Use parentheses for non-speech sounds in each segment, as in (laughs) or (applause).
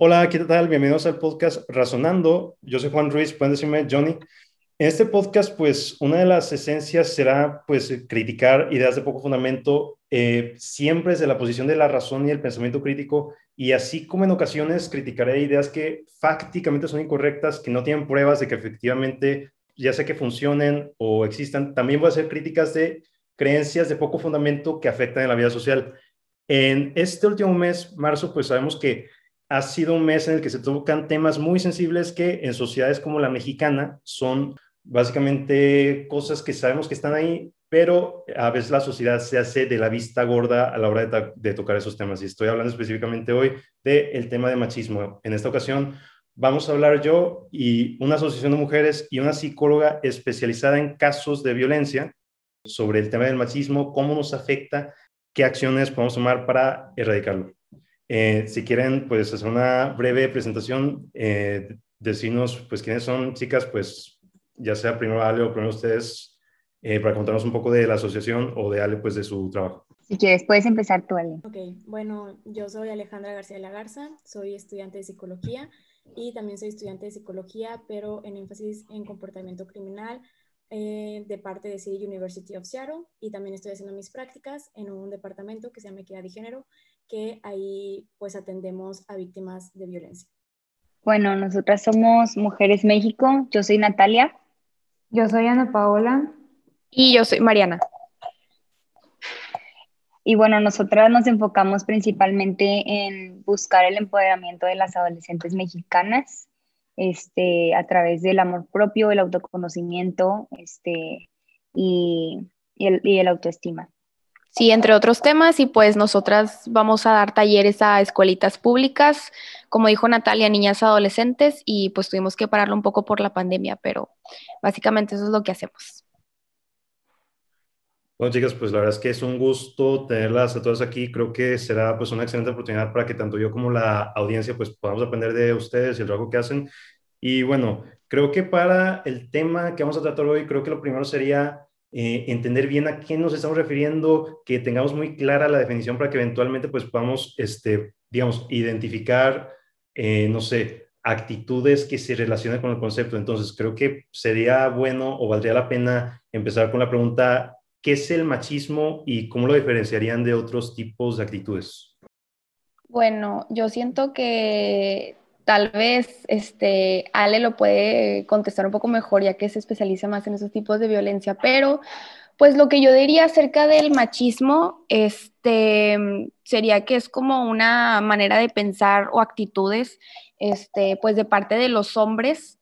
Hola, ¿qué tal? Bienvenidos al podcast Razonando. Yo soy Juan Ruiz, pueden decirme Johnny. En este podcast, pues, una de las esencias será, pues, criticar ideas de poco fundamento, eh, siempre desde la posición de la razón y el pensamiento crítico, y así como en ocasiones criticaré ideas que fácticamente son incorrectas, que no tienen pruebas de que efectivamente ya sea que funcionen o existan, también voy a hacer críticas de creencias de poco fundamento que afectan en la vida social. En este último mes, marzo, pues sabemos que ha sido un mes en el que se tocan temas muy sensibles que en sociedades como la mexicana son básicamente cosas que sabemos que están ahí, pero a veces la sociedad se hace de la vista gorda a la hora de, tocar esos temas. Y estoy hablando específicamente hoy del tema de machismo. En esta ocasión vamos a hablar yo y una asociación de mujeres y una psicóloga especializada en casos de violencia sobre el tema del machismo, cómo nos afecta, qué acciones podemos tomar para erradicarlo. Eh, si quieren, pues hacer una breve presentación, eh, decirnos, pues, quiénes son, chicas, pues, ya sea primero Ale o primero ustedes, eh, para contarnos un poco de la asociación o de Ale, pues, de su trabajo. Si quieres, puedes empezar tú, Ale. Ok, bueno, yo soy Alejandra García de la Garza, soy estudiante de psicología y también soy estudiante de psicología, pero en énfasis en comportamiento criminal eh, de parte de City University of Seattle y también estoy haciendo mis prácticas en un departamento que se llama Equidad y Género, que ahí pues atendemos a víctimas de violencia. Bueno, nosotras somos Mujeres México, yo soy Natalia. Yo soy Ana Paola. Y yo soy Mariana. Y bueno, nosotras nos enfocamos principalmente en buscar el empoderamiento de las adolescentes mexicanas este, a través del amor propio, el autoconocimiento este, y, el, y el autoestima. Sí, entre otros temas, y pues nosotras vamos a dar talleres a escuelitas públicas, como dijo Natalia, niñas adolescentes, y pues tuvimos que pararlo un poco por la pandemia, pero básicamente eso es lo que hacemos. Bueno, chicas, pues la verdad es que es un gusto tenerlas a todas aquí. Creo que será pues una excelente oportunidad para que tanto yo como la audiencia pues podamos aprender de ustedes y el trabajo que hacen. Y bueno, creo que para el tema que vamos a tratar hoy, creo que lo primero sería eh, entender bien a qué nos estamos refiriendo, que tengamos muy clara la definición para que eventualmente pues podamos, este, digamos, identificar, eh, no sé, actitudes que se relacionen con el concepto. Entonces, creo que sería bueno o valdría la pena empezar con la pregunta ¿qué es el machismo y cómo lo diferenciarían de otros tipos de actitudes? Bueno, yo siento que tal vez este, Ale lo puede contestar un poco mejor ya que se especializa más en esos tipos de violencia, pero pues lo que yo diría acerca del machismo este, sería que es como una manera de pensar o actitudes este, pues de parte de los hombres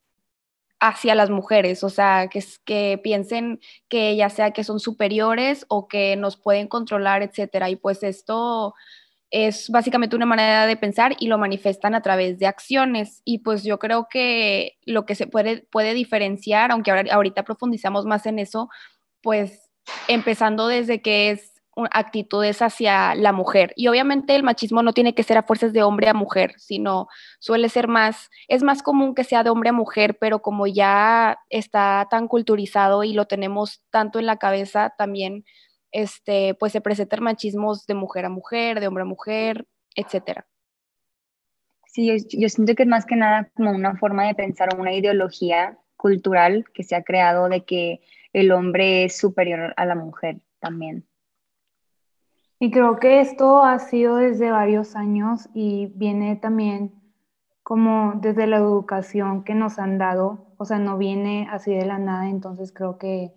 hacia las mujeres, o sea, que, que piensen que ya sea que son superiores o que nos pueden controlar, etcétera. Y pues esto es básicamente una manera de pensar y lo manifiestan a través de acciones. Y pues yo creo que lo que se puede, puede diferenciar, aunque ahorita profundizamos más en eso, pues empezando desde que es actitudes hacia la mujer. Y obviamente el machismo no tiene que ser a fuerzas de hombre a mujer, sino suele ser más, es más común que sea de hombre a mujer, pero como ya está tan culturizado y lo tenemos tanto en la cabeza, también este, pues se presentan machismos de mujer a mujer, de hombre a mujer, etcétera. Sí, yo, siento que es más que nada como una forma de pensar o una ideología cultural que se ha creado de que el hombre es superior a la mujer también. Y creo que esto ha sido desde varios años y viene también como desde la educación que nos han dado, o sea, no viene así de la nada, entonces creo que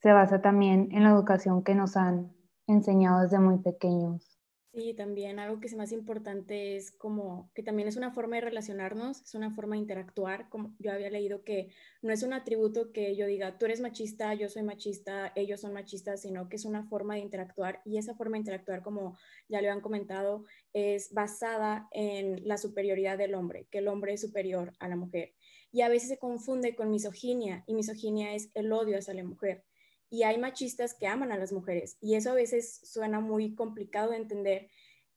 se basa también en la educación que nos han enseñado desde muy pequeños. Sí, también algo que es más importante es como que también es una forma de relacionarnos, es una forma de interactuar. Como yo había leído que no es un atributo que yo diga, tú eres machista, yo soy machista, ellos son machistas, sino que es una forma de interactuar y esa forma de interactuar, como ya le han comentado, es basada en la superioridad del hombre, que el hombre es superior a la mujer. Y a veces se confunde con misoginia y misoginia es el odio hacia la mujer y hay machistas que aman a las mujeres y eso a veces suena muy complicado de entender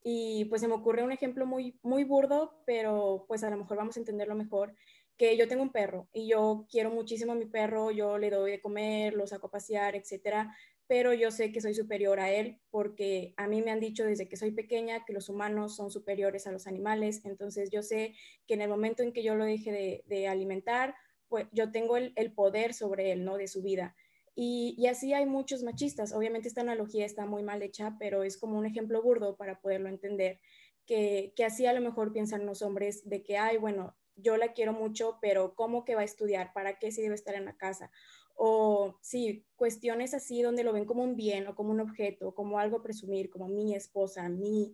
y pues se me ocurre un ejemplo muy muy burdo, pero pues a lo mejor vamos a entenderlo mejor, que yo tengo un perro y yo quiero muchísimo a mi perro, yo le doy de comer, lo saco a pasear, etcétera, pero yo sé que soy superior a él porque a mí me han dicho desde que soy pequeña que los humanos son superiores a los animales, entonces yo sé que en el momento en que yo lo deje de, alimentar, pues yo tengo el, poder sobre él, ¿no? De su vida. Y, así hay muchos machistas. Obviamente esta analogía está muy mal hecha, pero es como un ejemplo burdo para poderlo entender, que, que así a lo mejor piensan los hombres de que, ay, bueno, yo la quiero mucho, pero ¿cómo que va a estudiar? ¿Para qué si debe estar en la casa? o sí, cuestiones así donde lo ven como un bien o como un objeto, como algo a presumir, como mi esposa, mi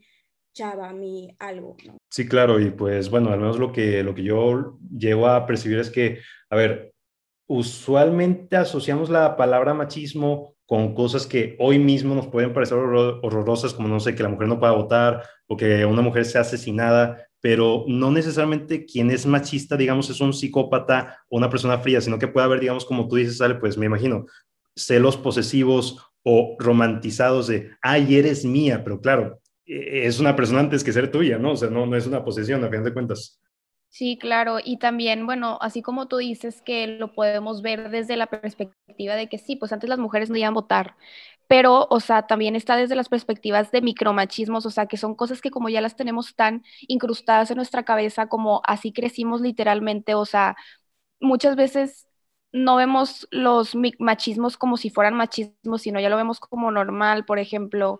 chava, mi algo. Sí, claro, y pues bueno, al menos lo que, lo que yo llego a percibir es que, a ver, usualmente asociamos la palabra machismo con cosas que hoy mismo nos pueden parecer horrorosas, como no sé, que la mujer no pueda votar o que una mujer sea asesinada, pero no necesariamente quien es machista, digamos, es un psicópata o una persona fría, sino que puede haber, digamos, como tú dices, Ale, pues me imagino, celos posesivos o romantizados de, ay, eres mía, pero claro, e-, es una persona antes que ser tuya, ¿no? O sea, no, no es una posesión, a fin de cuentas. Sí, claro, y también, bueno, así como tú dices que lo podemos ver desde la perspectiva de que sí, pues antes las mujeres no iban a votar, pero, o sea, también está desde las perspectivas de micromachismos, o sea, que son cosas que como ya las tenemos tan incrustadas en nuestra cabeza, como así crecimos literalmente, o sea, muchas veces no vemos los machismos como si fueran machismos, sino ya lo vemos como normal, por ejemplo.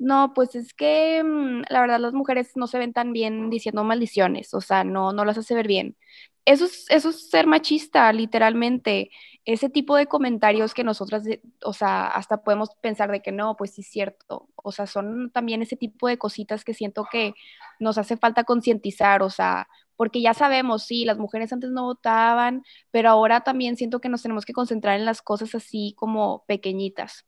No, pues es que mm, la verdad las mujeres no se ven tan bien diciendo maldiciones, o sea, no, no las hace ver bien. Eso es, eso es ser machista, literalmente ese tipo de comentarios que nosotras, o sea, hasta podemos pensar de que no, pues sí es cierto, o sea, son también ese tipo de cositas que siento que nos hace falta concientizar, o sea, porque ya sabemos, sí, las mujeres antes no votaban, pero ahora también siento que nos tenemos que concentrar en las cosas así como pequeñitas.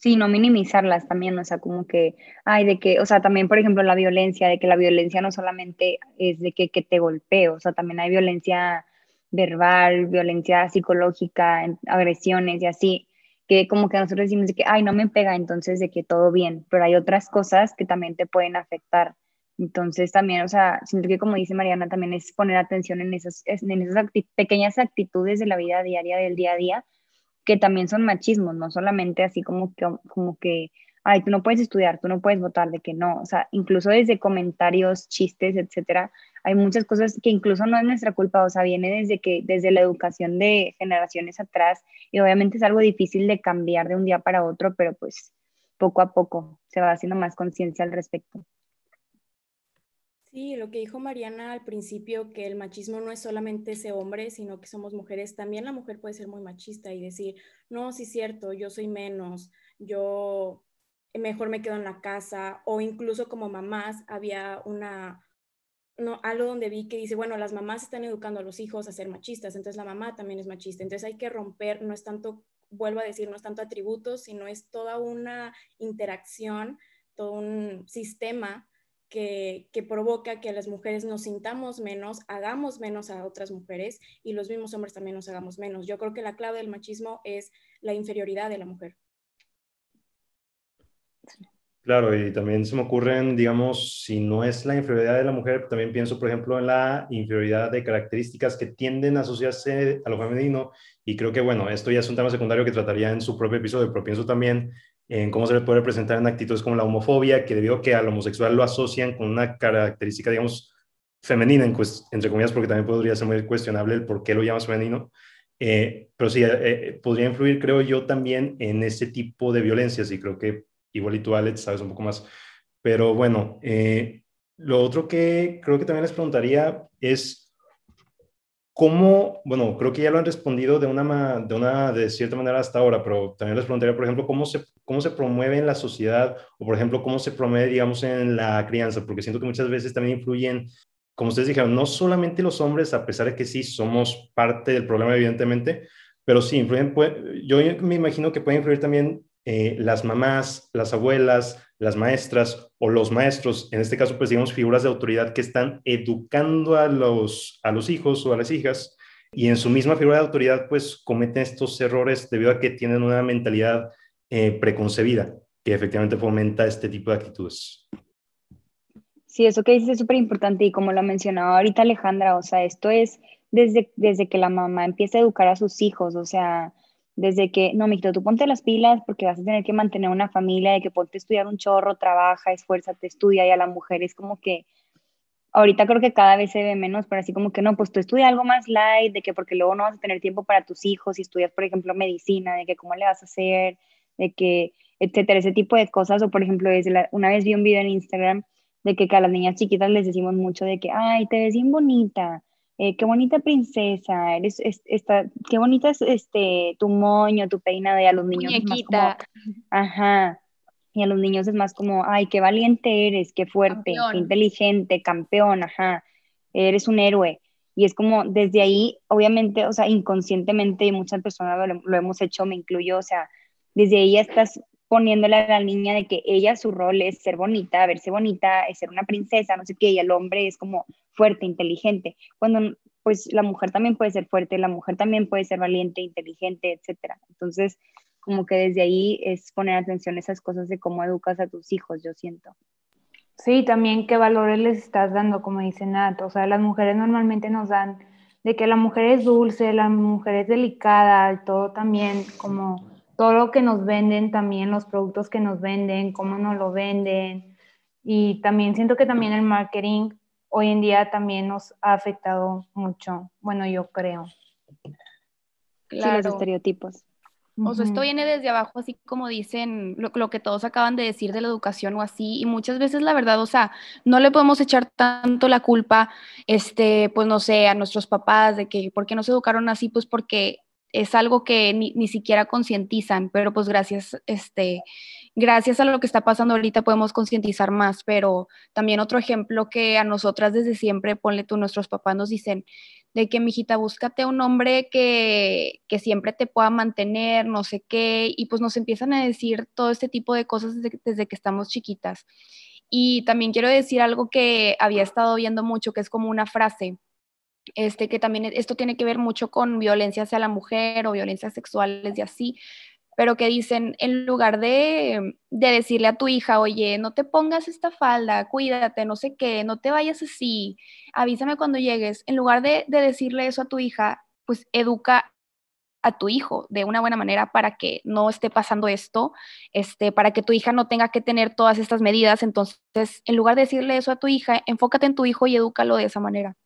Sí, no minimizarlas también, o sea, como que, ay, de que, o sea, también, por ejemplo, la violencia, de que la violencia no solamente es de que, que te golpeo, o sea, también hay violencia verbal, violencia psicológica, agresiones y así, que como que nosotros decimos que, ay, no me pega, entonces de que todo bien, pero hay otras cosas que también te pueden afectar. Entonces también, o sea, siento que como dice Mariana, también es poner atención en esas, en esas pequeñas actitudes de la vida diaria, del día a día, que también son machismos, no solamente así como que, como que ay, tú no puedes estudiar, tú no puedes votar, de que no, o sea, incluso desde comentarios, chistes, etcétera, hay muchas cosas que incluso no es nuestra culpa, o sea, viene desde que, desde la educación de generaciones atrás, y obviamente es algo difícil de cambiar de un día para otro, pero pues poco a poco se va haciendo más conciencia al respecto. Sí, lo que dijo Mariana al principio, que el machismo no es solamente ese hombre, sino que somos mujeres, también la mujer puede ser muy machista y decir, no, sí es cierto, yo soy menos, yo mejor me quedo en la casa o incluso como mamás había una, no, algo donde vi que dice, bueno, las mamás están educando a los hijos a ser machistas, entonces la mamá también es machista, entonces hay que romper, no es tanto, vuelvo a decir, no es tanto atributos, sino es toda una interacción, todo un sistema que, provoca que las mujeres nos sintamos menos, hagamos menos a otras mujeres y los mismos hombres también nos hagamos menos. Yo creo que la clave del machismo es la inferioridad de la mujer. Claro, y también se me ocurren, digamos, si no es la inferioridad de la mujer, también pienso, por ejemplo, en la inferioridad de características que tienden a asociarse a lo femenino. Y creo que, bueno, esto ya es un tema secundario que trataría en su propio episodio, pero pienso también en cómo se le puede presentar en actitudes como la homofobia, que debido a que al homosexual lo asocian con una característica, digamos, femenina, entre comillas, porque también podría ser muy cuestionable el por qué lo llamas femenino. Eh, pero sí, eh, eh, podría influir, creo yo, también en ese tipo de violencias y creo que igual y tú, Alex, sabes un poco más. Pero bueno, eh, lo otro que creo que también les preguntaría es cómo, bueno, creo que ya lo han respondido de una, de una, de cierta manera hasta ahora, pero también les preguntaría, por ejemplo, cómo se, cómo se promueve en la sociedad o, por ejemplo, cómo se promueve, digamos, en la crianza, porque siento que muchas veces también influyen, como ustedes dijeron, no solamente los hombres, a pesar de que sí somos parte del problema, evidentemente, pero sí influyen, yo me imagino que puede influir también eh, las mamás, las abuelas, las maestras o los maestros, en este caso, pues digamos figuras de autoridad que están educando a los, a los hijos o a las hijas y en su misma figura de autoridad, pues cometen estos errores debido a que tienen una mentalidad eh, preconcebida que efectivamente fomenta este tipo de actitudes. Sí, eso que dices es súper importante y como lo mencionaba ahorita Alejandra, o sea, esto es desde, desde que la mamá empieza a educar a sus hijos, o sea, desde que, no, Mito, tú ponte las pilas porque vas a tener que mantener una familia, de que ponte a estudiar un chorro, trabaja, esfuérzate, estudia, y a la mujer es como que, ahorita creo que cada vez se ve menos, pero así como que no, pues tú estudia algo más light, de que porque luego no vas a tener tiempo para tus hijos, si estudias, por ejemplo, medicina, de que cómo le vas a hacer, de que, etcétera, ese tipo de cosas, o por ejemplo, una vez vi un video en Instagram de que, a las niñas chiquitas les decimos mucho de que, ay, te ves bien bonita, eh, qué bonita princesa, eres, esta, qué bonita es este, tu moño, tu peinado, y a los niños es más como, ajá, y a los niños es más como, ay, qué valiente eres, qué fuerte, qué inteligente, campeón, ajá, eres un héroe. Y es como, desde ahí, obviamente, o sea, inconscientemente, y muchas personas lo, lo hemos hecho, me incluyo, o sea, desde ahí estás poniéndole a la niña de que ella su rol es ser bonita, verse bonita, es ser una princesa, no sé qué, y el hombre es como fuerte, inteligente. Cuando pues la mujer también puede ser fuerte, la mujer también puede ser valiente, inteligente, etcétera. Entonces, como que desde ahí es poner atención a esas cosas de cómo educas a tus hijos, yo siento. Sí, también qué valores les estás dando, como dice Nat. O sea, las mujeres normalmente nos dan de que la mujer es dulce, la mujer es delicada, todo también como todo lo que nos venden, también los productos que nos venden, cómo nos lo venden. Y también siento que también el marketing hoy en día también nos ha afectado mucho. Bueno, yo creo. Claro. los estereotipos. O sea, esto viene desde abajo, así como dicen lo, lo, que todos acaban de decir de la educación o así, y muchas veces la verdad, o sea, no le podemos echar tanto la culpa, este, pues no sé, a nuestros papás de que, ¿por qué no se educaron así? Pues porque es algo que ni, ni siquiera concientizan, pero pues gracias, este, gracias a lo que está pasando ahorita podemos concientizar más, pero también otro ejemplo que a nosotras desde siempre, ponle tú, nuestros papás nos dicen, de que, mijita, búscate un hombre que, que siempre te pueda mantener, no sé qué, y pues nos empiezan a decir todo este tipo de cosas desde, desde que estamos chiquitas. Y también quiero decir algo que había estado viendo mucho, que es como una frase, este, que también esto tiene que ver mucho con violencia hacia la mujer o violencias sexuales y así, pero que dicen, en lugar de, decirle a tu hija, oye, no te pongas esta falda, cuídate, no sé qué, no te vayas así, avísame cuando llegues, en lugar de, decirle eso a tu hija, pues educa a tu hijo de una buena manera para que no esté pasando esto, este, para que tu hija no tenga que tener todas estas medidas. Entonces, en lugar de decirle eso a tu hija, enfócate en tu hijo y edúcalo de esa manera.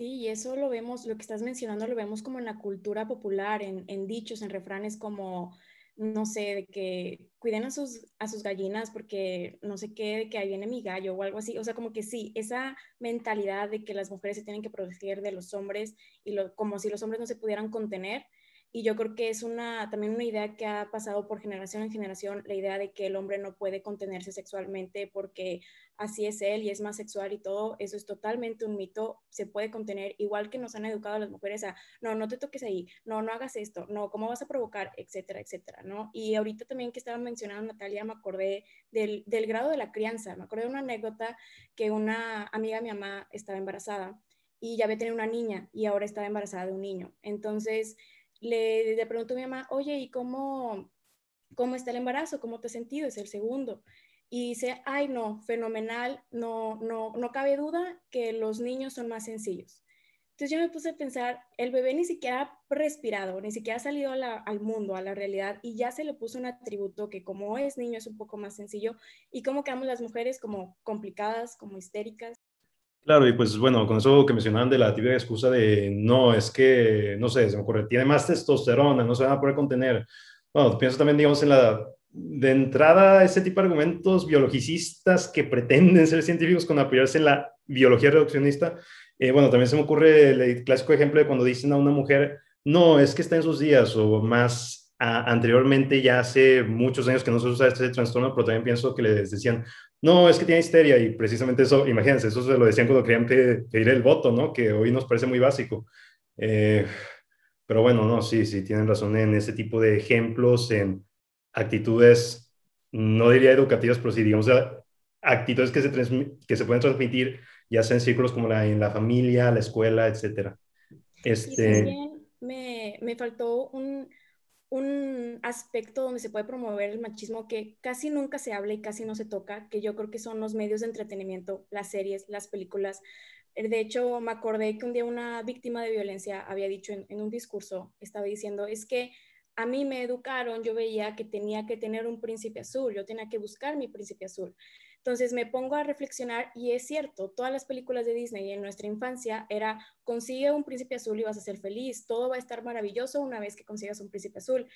Sí, y eso lo vemos, lo que estás mencionando, lo vemos como en la cultura popular, en, en dichos, en refranes como, no sé, de que cuiden a sus, a sus gallinas porque no sé qué, de que ahí viene mi gallo o algo así. O sea, como que sí, esa mentalidad de que las mujeres se tienen que proteger de los hombres y lo, como si los hombres no se pudieran contener, y yo creo que es una, también una idea que ha pasado por generación en generación, la idea de que el hombre no puede contenerse sexualmente porque así es él y es más sexual y todo, eso es totalmente un mito, se puede contener, igual que nos han educado a las mujeres a, no, no te toques ahí, no, no hagas esto, no, ¿cómo vas a provocar? Etcétera, etcétera, ¿no? Y ahorita también que estaba mencionando Natalia, me acordé del, del grado de la crianza, me acordé de una anécdota que una amiga de mi mamá estaba embarazada y ya había tenido una niña y ahora estaba embarazada de un niño. Entonces, le, le pregunto a mi mamá, oye, ¿y cómo, cómo está el embarazo? ¿Cómo te has sentido? Es el segundo. Y dice, ay, no, fenomenal, no, no, no cabe duda que los niños son más sencillos. Entonces yo me puse a pensar, el bebé ni siquiera ha respirado, ni siquiera ha salido al mundo, a la realidad, y ya se le puso un atributo que como es niño es un poco más sencillo, y cómo quedamos las mujeres como complicadas, como histéricas. Claro, y pues bueno, con eso que mencionaban de la típica excusa de no, es que, no sé, se me ocurre, tiene más testosterona, no se van a poder contener. Bueno, pienso también, digamos, en la, de entrada, ese tipo de argumentos biologicistas que pretenden ser científicos con apoyarse en la biología reduccionista. Eh, bueno, también se me ocurre el clásico ejemplo de cuando dicen a una mujer, no, es que está en sus días, o más anteriormente, ya hace muchos años que no se usa este trastorno, pero también pienso que les decían, no, es que tiene histeria y precisamente eso, imagínense, eso se lo decían cuando querían pedir el voto, ¿no? Que hoy nos parece muy básico. Eh, pero bueno, no, sí, sí, tienen razón en ese tipo de ejemplos, en actitudes, no diría educativas, pero sí, digamos, actitudes que se, que se pueden transmitir, ya sea en círculos como la, en la familia, la escuela, etcétera. Este... me, me faltó un, un aspecto donde se puede promover el machismo que casi nunca se habla y casi no se toca, que yo creo que son los medios de entretenimiento, las series, las películas. Eh, de hecho, me acordé que un día una víctima de violencia había dicho en, un discurso, estaba diciendo, es que a mí me educaron, yo veía que tenía que tener un príncipe azul, yo tenía que buscar mi príncipe azul. Entonces me pongo a reflexionar y es cierto, todas las películas de Disney en nuestra infancia era consigue un príncipe azul y vas a ser feliz, todo va a estar maravilloso una vez que consigas un príncipe azul.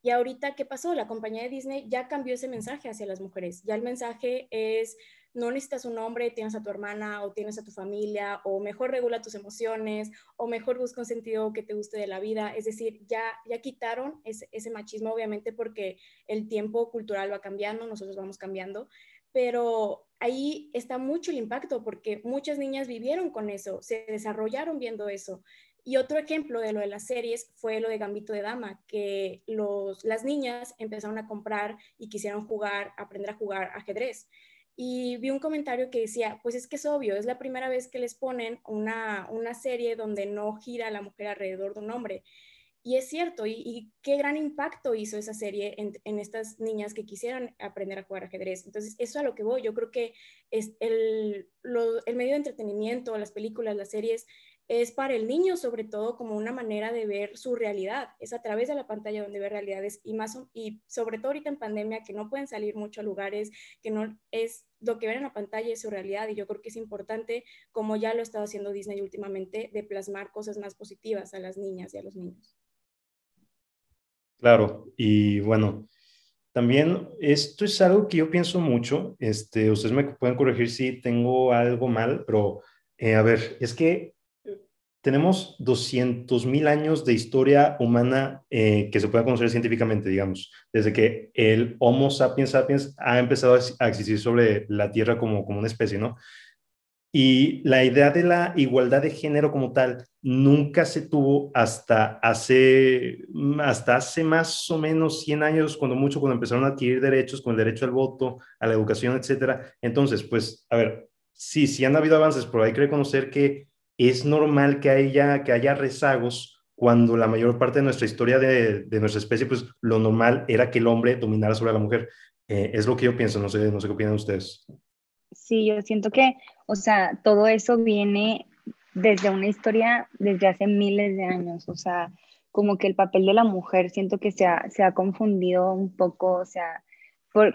Y ahorita, ¿qué pasó? La compañía de Disney ya cambió ese mensaje hacia las mujeres. Ya el mensaje es, no necesitas un hombre, tienes a tu hermana o tienes a tu familia, o mejor regula tus emociones, o mejor busca un sentido que te guste de la vida. Es decir, ya, ya quitaron ese, ese machismo, obviamente, porque el tiempo cultural va cambiando, nosotros vamos cambiando, pero ahí está mucho el impacto porque muchas niñas vivieron con eso, se desarrollaron viendo eso. Y otro ejemplo de lo de las series fue lo de Gambito de Dama, que los, las niñas empezaron a comprar y quisieron jugar, aprender a jugar ajedrez. Y vi un comentario que decía, pues es que es obvio, es la primera vez que les ponen una, una serie donde no gira la mujer alrededor de un hombre. Y es cierto, y, qué gran impacto hizo esa serie en, estas niñas que quisieran aprender a jugar ajedrez. Entonces, eso a lo que voy, yo creo que es el, el medio de entretenimiento, las películas, las series, es para el niño sobre todo como una manera de ver su realidad, es a través de la pantalla donde ve realidades y más y sobre todo ahorita en pandemia que no pueden salir mucho a lugares, que no es lo que ven en la pantalla es su realidad y yo creo que es importante como ya lo ha estado haciendo Disney últimamente de plasmar cosas más positivas a las niñas y a los niños. Claro, y bueno, también esto es algo que yo pienso mucho, este, ustedes me pueden corregir si tengo algo mal, pero eh, a ver, es que tenemos 200 mil años de historia humana eh, que se puede conocer científicamente, digamos, desde que el Homo sapiens sapiens ha empezado a existir sobre la Tierra como, como una especie, ¿no? Y la idea de la igualdad de género como tal nunca se tuvo hasta hace, hasta hace más o menos 100 años, cuando mucho, cuando empezaron a adquirir derechos, con el derecho al voto, a la educación, etcétera. Entonces, pues, a ver, sí, sí han habido avances, pero hay que reconocer que es normal que haya, que haya rezagos cuando la mayor parte de nuestra historia de, de nuestra especie, pues lo normal era que el hombre dominara sobre la mujer. Eh, es lo que yo pienso, no sé, no sé qué opinan ustedes. Sí, yo siento que, o sea, todo eso viene desde una historia desde hace miles de años, o sea, como que el papel de la mujer siento que se ha, se ha confundido un poco, o sea,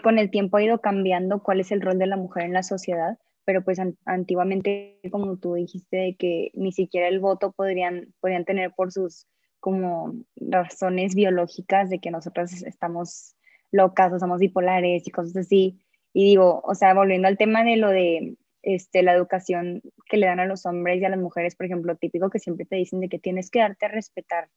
con el tiempo ha ido cambiando cuál es el rol de la mujer en la sociedad, pero pues antiguamente, como tú dijiste, de que ni siquiera el voto podrían, podrían tener por sus como razones biológicas de que nosotras estamos locas o somos bipolares y cosas así, y digo, o sea, volviendo al tema de lo de este, la educación que le dan a los hombres y a las mujeres, por ejemplo, típico que siempre te dicen de que tienes que darte a respetar.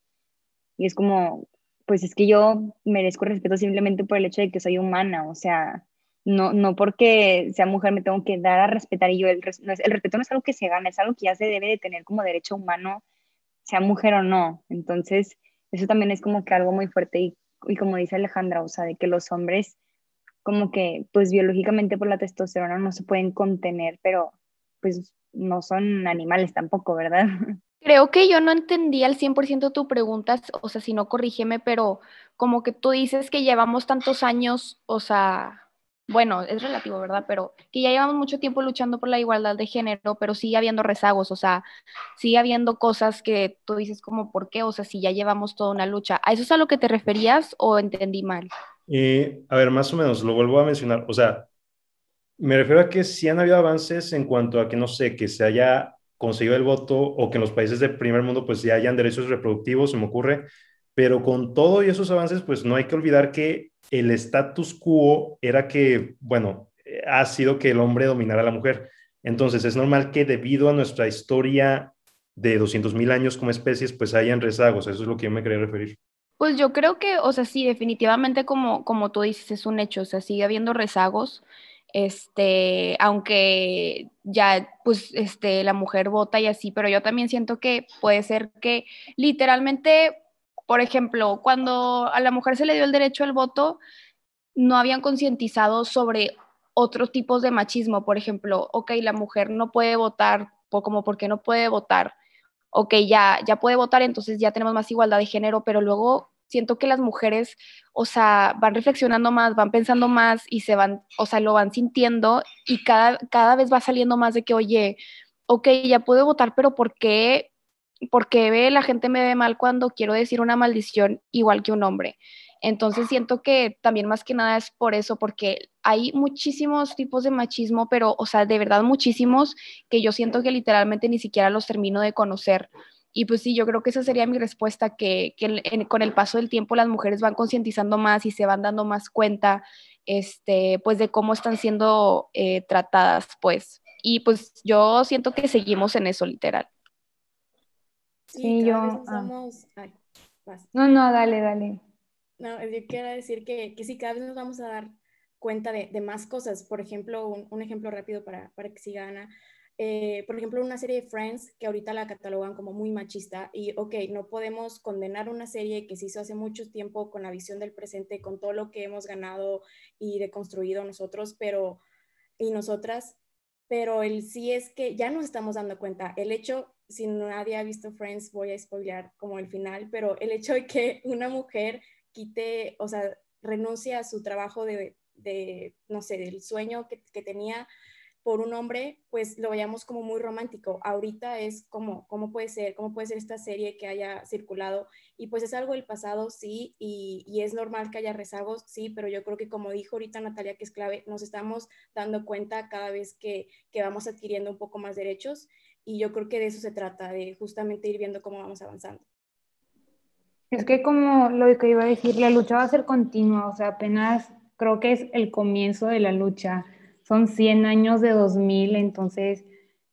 Y es como, pues es que yo merezco respeto simplemente por el hecho de que soy humana, o sea, no, no porque sea mujer me tengo que dar a respetar y yo el, el respeto no es algo que se gana, es algo que ya se debe de tener como derecho humano, sea mujer o no. Entonces, eso también es como que algo muy fuerte y, y como dice Alejandra, o sea, de que los hombres como que pues biológicamente por la testosterona no se pueden contener, pero pues no son animales tampoco, ¿verdad? (laughs) Creo que yo no entendí al 100% tu pregunta, o sea, si no corrígeme, pero como que tú dices que llevamos tantos años, o sea, bueno, es relativo, ¿verdad? Pero que ya llevamos mucho tiempo luchando por la igualdad de género, pero sigue habiendo rezagos, o sea, sigue habiendo cosas que tú dices como, ¿por qué? O sea, si ya llevamos toda una lucha. ¿A eso es a lo que te referías o entendí mal? Eh, a ver, más o menos, lo vuelvo a mencionar. O sea, me refiero a que sí han habido avances en cuanto a que, no sé, que se haya conseguido el voto o que en los países del primer mundo pues ya hayan derechos reproductivos, se me ocurre, pero con todo y esos avances pues no hay que olvidar que el status quo era que, bueno, ha sido que el hombre dominara a la mujer. Entonces es normal que debido a nuestra historia de 200 mil años como especies pues hayan rezagos, eso es lo que yo me quería referir. Pues yo creo que, o sea, sí, definitivamente como, como tú dices, es un hecho, o sea, sigue habiendo rezagos, este, aunque ya, pues, este, la mujer vota y así, pero yo también siento que puede ser que literalmente, por ejemplo, cuando a la mujer se le dio el derecho al voto, no habían concientizado sobre otros tipos de machismo, por ejemplo, ok, la mujer no puede votar, como porque no puede votar, ok, ya, ya puede votar, entonces ya tenemos más igualdad de género, pero luego siento que las mujeres, o sea, van reflexionando más, van pensando más y se van, o sea, lo van sintiendo y cada, cada vez va saliendo más de que, oye, ok, ya puedo votar, pero ¿por qué porque ve, la gente me ve mal cuando quiero decir una maldición igual que un hombre. Entonces siento que también más que nada es por eso, porque hay muchísimos tipos de machismo, pero, o sea, de verdad muchísimos que yo siento que literalmente ni siquiera los termino de conocer. Y pues sí, yo creo que esa sería mi respuesta, que, con el paso del tiempo las mujeres van concientizando más y se van dando más cuenta, este, pues de cómo están siendo eh, tratadas, pues. Y pues yo siento que seguimos en eso, literal. Sí, yo... Ah. no, no, dale, dale. No, yo quiero decir que, que sí, cada vez nos vamos a dar cuenta de, de más cosas. Por ejemplo, un, un ejemplo rápido para, para que siga Ana. Eh, por ejemplo, una serie de Friends que ahorita la catalogan como muy machista y, ok, no podemos condenar una serie que se hizo hace mucho tiempo con la visión del presente, con todo lo que hemos ganado y deconstruido nosotros, pero, y nosotras, pero el sí es que ya nos estamos dando cuenta. El hecho, si nadie ha visto Friends, voy a spoilear como el final, pero el hecho de que una mujer quite, o sea, renuncie a su trabajo de, de no sé, del sueño que, que tenía por un hombre, pues lo veíamos como muy romántico. Ahorita es como, ¿cómo puede ser? ¿Cómo puede ser esta serie que haya circulado? Y pues es algo del pasado, sí, y, y, es normal que haya rezagos, sí, pero yo creo que como dijo ahorita Natalia, que es clave, nos estamos dando cuenta cada vez que, que vamos adquiriendo un poco más derechos y yo creo que de eso se trata, de justamente ir viendo cómo vamos avanzando. Es que como lo que iba a decir, la lucha va a ser continua, o sea, apenas creo que es el comienzo de la lucha son 100 años de 2000, entonces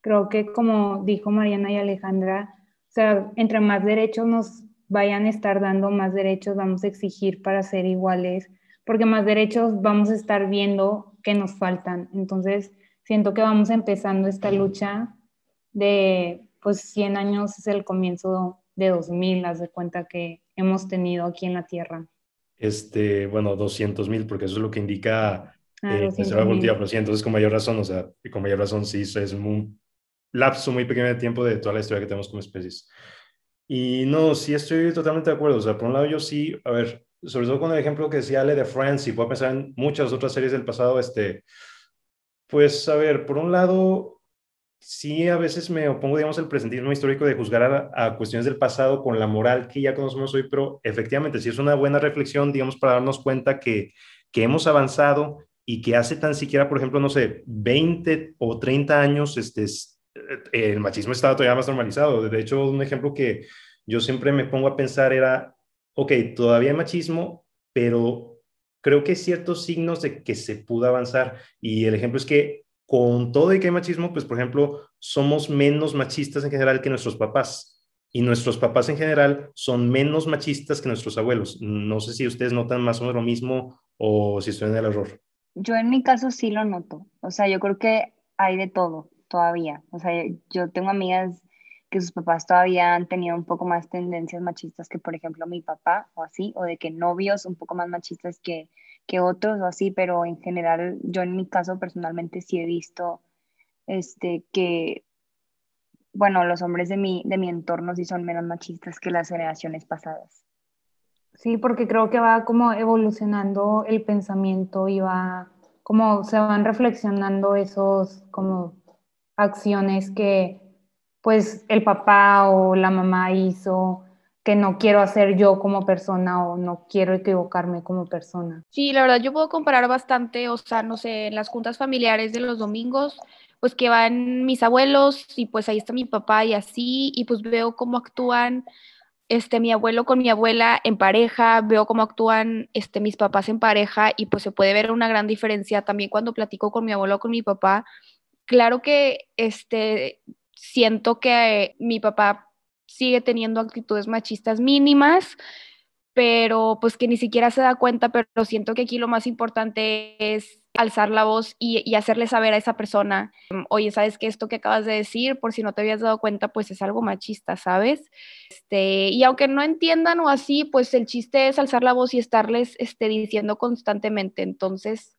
creo que como dijo Mariana y Alejandra, o sea, entre más derechos nos vayan a estar dando, más derechos vamos a exigir para ser iguales, porque más derechos vamos a estar viendo que nos faltan. Entonces, siento que vamos empezando esta lucha de, pues 100 años es el comienzo de 2000, haz de cuenta que hemos tenido aquí en la Tierra. Este, bueno, 200 mil, porque eso es lo que indica Ah, eh, pues pero sí, entonces con mayor razón, o sea, con mayor razón sí, es un lapso muy pequeño de tiempo de toda la historia que tenemos como especies. Y no, sí estoy totalmente de acuerdo, o sea, por un lado yo sí, a ver, sobre todo con el ejemplo que decía Ale de Friends, y puedo pensar en muchas otras series del pasado, este, pues a ver, por un lado, sí a veces me opongo, digamos, el presentismo histórico de juzgar a, a, cuestiones del pasado con la moral que ya conocemos hoy, pero efectivamente sí es una buena reflexión, digamos, para darnos cuenta que, que hemos avanzado y que hace tan siquiera, por ejemplo, no sé, 20 o 30 años, este, eh, el machismo estaba todavía más normalizado. De hecho, un ejemplo que yo siempre me pongo a pensar era, ok, todavía hay machismo, pero creo que hay ciertos signos de que se pudo avanzar. Y el ejemplo es que con todo y que hay machismo, pues, por ejemplo, somos menos machistas en general que nuestros papás. Y nuestros papás en general son menos machistas que nuestros abuelos. No sé si ustedes notan más o menos lo mismo o si estoy en el error. Yo en mi caso sí lo noto. O sea, yo creo que hay de todo todavía. O sea, yo tengo amigas que sus papás todavía han tenido un poco más tendencias machistas que, por ejemplo, mi papá o así, o de que novios un poco más machistas que, que otros o así, pero en general yo en mi caso personalmente sí he visto este, que, bueno, los hombres de mi, de mi entorno sí son menos machistas que las generaciones pasadas. Sí, porque creo que va como evolucionando el pensamiento y va como se van reflexionando esos como acciones que pues el papá o la mamá hizo que no quiero hacer yo como persona o no quiero equivocarme como persona. Sí, la verdad yo puedo comparar bastante, o sea, no sé, en las juntas familiares de los domingos, pues que van mis abuelos y pues ahí está mi papá y así, y pues veo cómo actúan este, mi abuelo con mi abuela en pareja, veo cómo actúan este, mis papás en pareja y pues se puede ver una gran diferencia también cuando platico con mi abuelo o con mi papá. Claro que este, siento que mi papá sigue teniendo actitudes machistas mínimas, pero pues que ni siquiera se da cuenta, pero siento que aquí lo más importante es alzar la voz y, hacerle saber a esa persona, oye, ¿sabes que esto que acabas de decir, por si no te habías dado cuenta, pues es algo machista, ¿sabes? Este, y aunque no entiendan o así, pues el chiste es alzar la voz y estarles este, diciendo constantemente, entonces,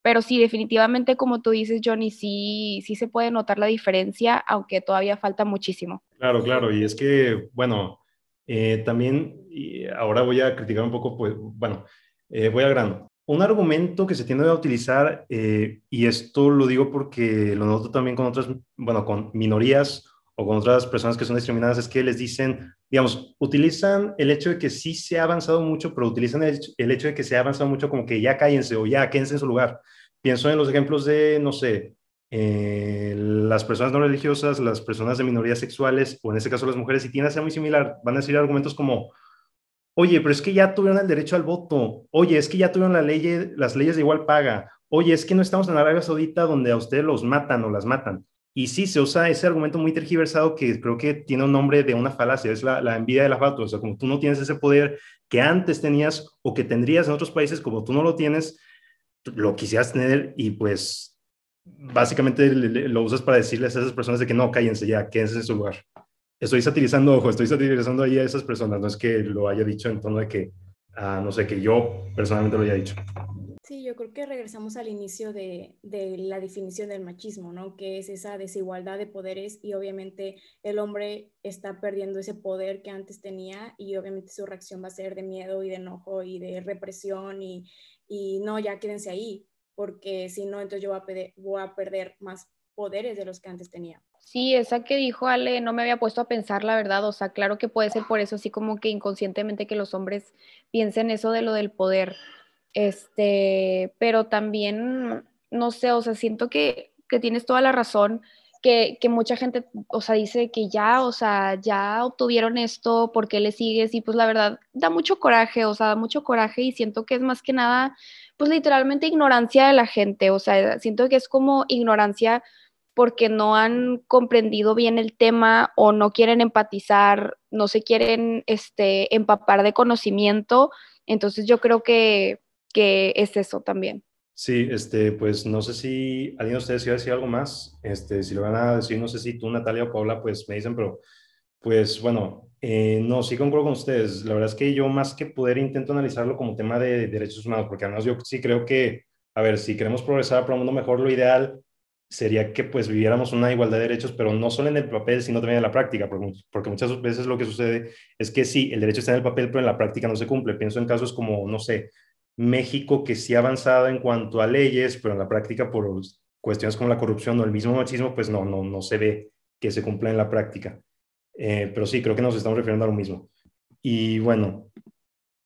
pero sí, definitivamente, como tú dices, Johnny, sí, sí se puede notar la diferencia, aunque todavía falta muchísimo. Claro, claro, y es que, bueno, eh, también, ahora voy a criticar un poco, pues, bueno, eh, voy a grano. Un argumento que se tiende a utilizar, eh, y esto lo digo porque lo noto también con otras, bueno, con minorías o con otras personas que son discriminadas es que les dicen, digamos, utilizan el hecho de que sí se ha avanzado mucho, pero utilizan el, el hecho de que se ha avanzado mucho como que ya cállense o ya quédense en su lugar. Pienso en los ejemplos de, no sé, eh, las personas no religiosas, las personas de minorías sexuales, o en este caso las mujeres, y tiene a ser muy similar, van a decir argumentos como, oye, pero es que ya tuvieron el derecho al voto, oye, es que ya tuvieron la ley, las leyes de igual paga, oye, es que no estamos en Arabia Saudita donde a ustedes los matan o las matan. Y sí, se usa ese argumento muy tergiversado que creo que tiene un nombre de una falacia, es la, envidia de la falta. O sea, como tú no tienes ese poder que antes tenías o que tendrías en otros países, como tú no lo tienes, lo quisieras tener y pues básicamente lo usas para decirles a esas personas de que no, cállense ya, quédense en su lugar. Estoy satirizando, ojo, estoy satirizando ahí a esas personas, no es que lo haya dicho en tono de que, ah, no sé, que yo personalmente lo haya dicho. Sí, yo creo que regresamos al inicio de, de, la definición del machismo, ¿no? Que es esa desigualdad de poderes y obviamente el hombre está perdiendo ese poder que antes tenía y obviamente su reacción va a ser de miedo y de enojo y de represión y, y no, ya quédense ahí, porque si no, entonces yo voy a, voy a perder más poderes de los que antes tenía. Sí, esa que dijo Ale, no me había puesto a pensar la verdad, o sea, claro que puede ser por eso, así como que inconscientemente que los hombres piensen eso de lo del poder este, pero también, no sé, o sea, siento que, que tienes toda la razón, que, que, mucha gente, o sea, dice que ya, o sea, ya obtuvieron esto, ¿por qué le sigues? Y pues la verdad, da mucho coraje, o sea, da mucho coraje y siento que es más que nada, pues literalmente ignorancia de la gente, o sea, siento que es como ignorancia porque no han comprendido bien el tema o no quieren empatizar, no se quieren este, empapar de conocimiento. Entonces yo creo que, que es eso también. Sí, este, pues no sé si alguien de ustedes quiere decir algo más. Este, si lo van a decir, no sé si tú, Natalia o Paula, pues me dicen, pero pues bueno, eh, no, sí concuerdo con ustedes. La verdad es que yo más que poder intento analizarlo como tema de derechos humanos, porque además yo sí creo que, a ver, si queremos progresar para un mundo mejor, lo ideal sería que pues viviéramos una igualdad de derechos, pero no solo en el papel, sino también en la práctica, porque, porque muchas veces lo que sucede es que sí, el derecho está en el papel, pero en la práctica no se cumple. Pienso en casos como, no sé, México que sí ha avanzado en cuanto a leyes, pero en la práctica por cuestiones como la corrupción o el mismo machismo, pues no, no, no se ve que se cumpla en la práctica. Eh, pero sí, creo que nos estamos refiriendo a lo mismo. Y bueno,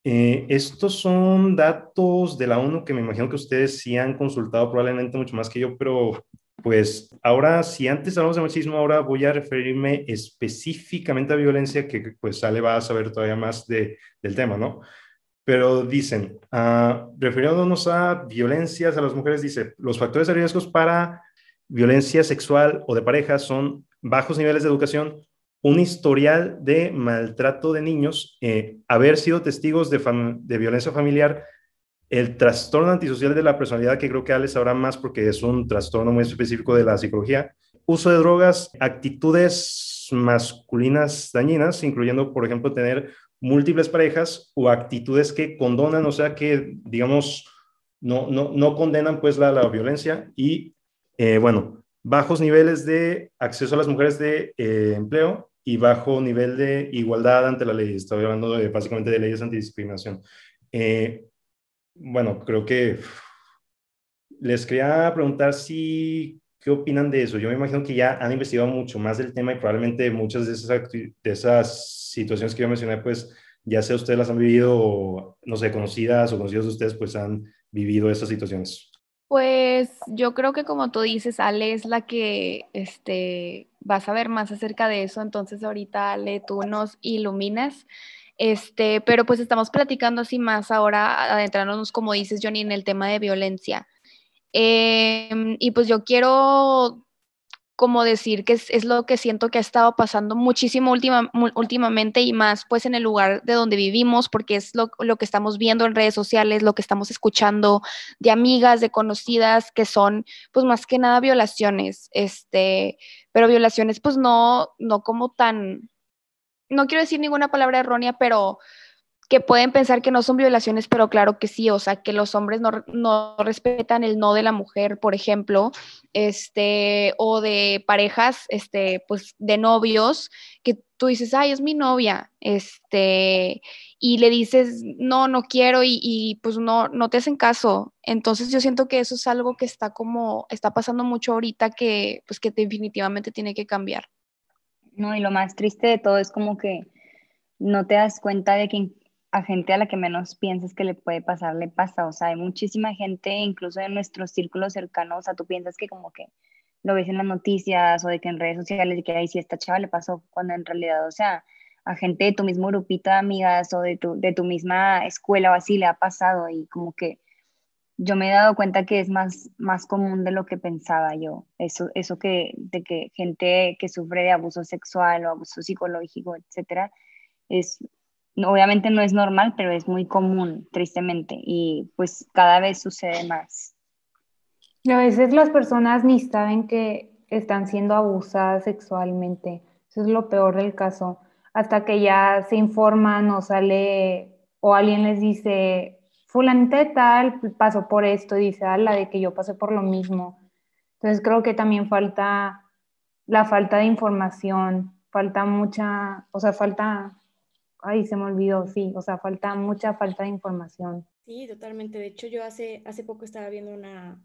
eh, estos son datos de la ONU que me imagino que ustedes sí han consultado probablemente mucho más que yo, pero pues ahora, si antes hablamos de machismo, ahora voy a referirme específicamente a violencia, que pues Ale va a saber todavía más de, del tema, ¿no? pero dicen, uh, refiriéndonos a violencias a las mujeres, dice, los factores de riesgos para violencia sexual o de pareja son bajos niveles de educación, un historial de maltrato de niños, eh, haber sido testigos de, de, violencia familiar, el trastorno antisocial de la personalidad, que creo que Ale sabrá más porque es un trastorno muy específico de la psicología, uso de drogas, actitudes masculinas dañinas, incluyendo, por ejemplo, tener múltiples parejas o actitudes que condonan, o sea, que, digamos, no, no, no condenan pues la, la violencia y, eh, bueno, bajos niveles de acceso a las mujeres de eh, empleo y bajo nivel de igualdad ante la ley. Estoy hablando básicamente de leyes antidiscriminación. Eh, bueno, creo que les quería preguntar si, ¿qué opinan de eso? Yo me imagino que ya han investigado mucho más del tema y probablemente muchas de esas, de esas situaciones que yo mencioné, pues ya sea ustedes las han vivido, no sé, conocidas o conocidos de ustedes, pues han vivido esas situaciones. Pues yo creo que como tú dices, Ale es la que este, va a saber más acerca de eso, entonces ahorita Ale, tú nos iluminas. Este, pero pues estamos platicando así más ahora, adentrándonos, como dices, Johnny, en el tema de violencia. Em, y pues yo quiero como decir que es, lo que siento que ha estado pasando muchísimo últimamente y más pues en el lugar de donde vivimos, porque es lo, lo, que estamos viendo en redes sociales, lo que estamos escuchando de amigas, de conocidas, que son pues más que nada violaciones, este, pero violaciones pues no, no como tan, no quiero decir ninguna palabra errónea, pero que pueden pensar que no son violaciones, pero claro que sí, o sea, que los hombres no, no, respetan el no de la mujer, por ejemplo, este, o de parejas, este, pues de novios, que tú dices, ay, es mi novia, este, y le dices, no, no quiero, y, y pues no, no te hacen caso. Entonces yo siento que eso es algo que está como, está pasando mucho ahorita que, pues que definitivamente tiene que cambiar. No, y lo más triste de todo es como que no te das cuenta de que a gente a la que menos piensas que le puede pasar, le pasa. O sea, hay muchísima gente, incluso en nuestros círculos cercanos, o sea, tú piensas que como que lo ves en las noticias o de que en redes sociales, de que ahí sí esta chava le pasó, cuando en realidad, o sea, a gente de tu mismo grupito de amigas o de tu, de tu misma escuela o así le ha pasado. Y como que yo me he dado cuenta que es más, más común de lo que pensaba yo. Eso, eso que, de que gente que sufre de abuso sexual o abuso psicológico, etcétera, es, obviamente no es normal, pero es muy común, tristemente, y pues cada vez sucede más. A veces las personas ni saben que están siendo abusadas sexualmente. Eso es lo peor del caso. Hasta que ya se informan o sale o alguien les dice, fulanita de tal pasó por esto, dice, a la de que yo pasé por lo mismo. Entonces creo que también falta la falta de información, falta mucha, o sea, falta, ay, se me olvidó, sí, o sea, falta mucha falta de información. Sí, totalmente. De hecho, yo hace, hace poco estaba viendo una,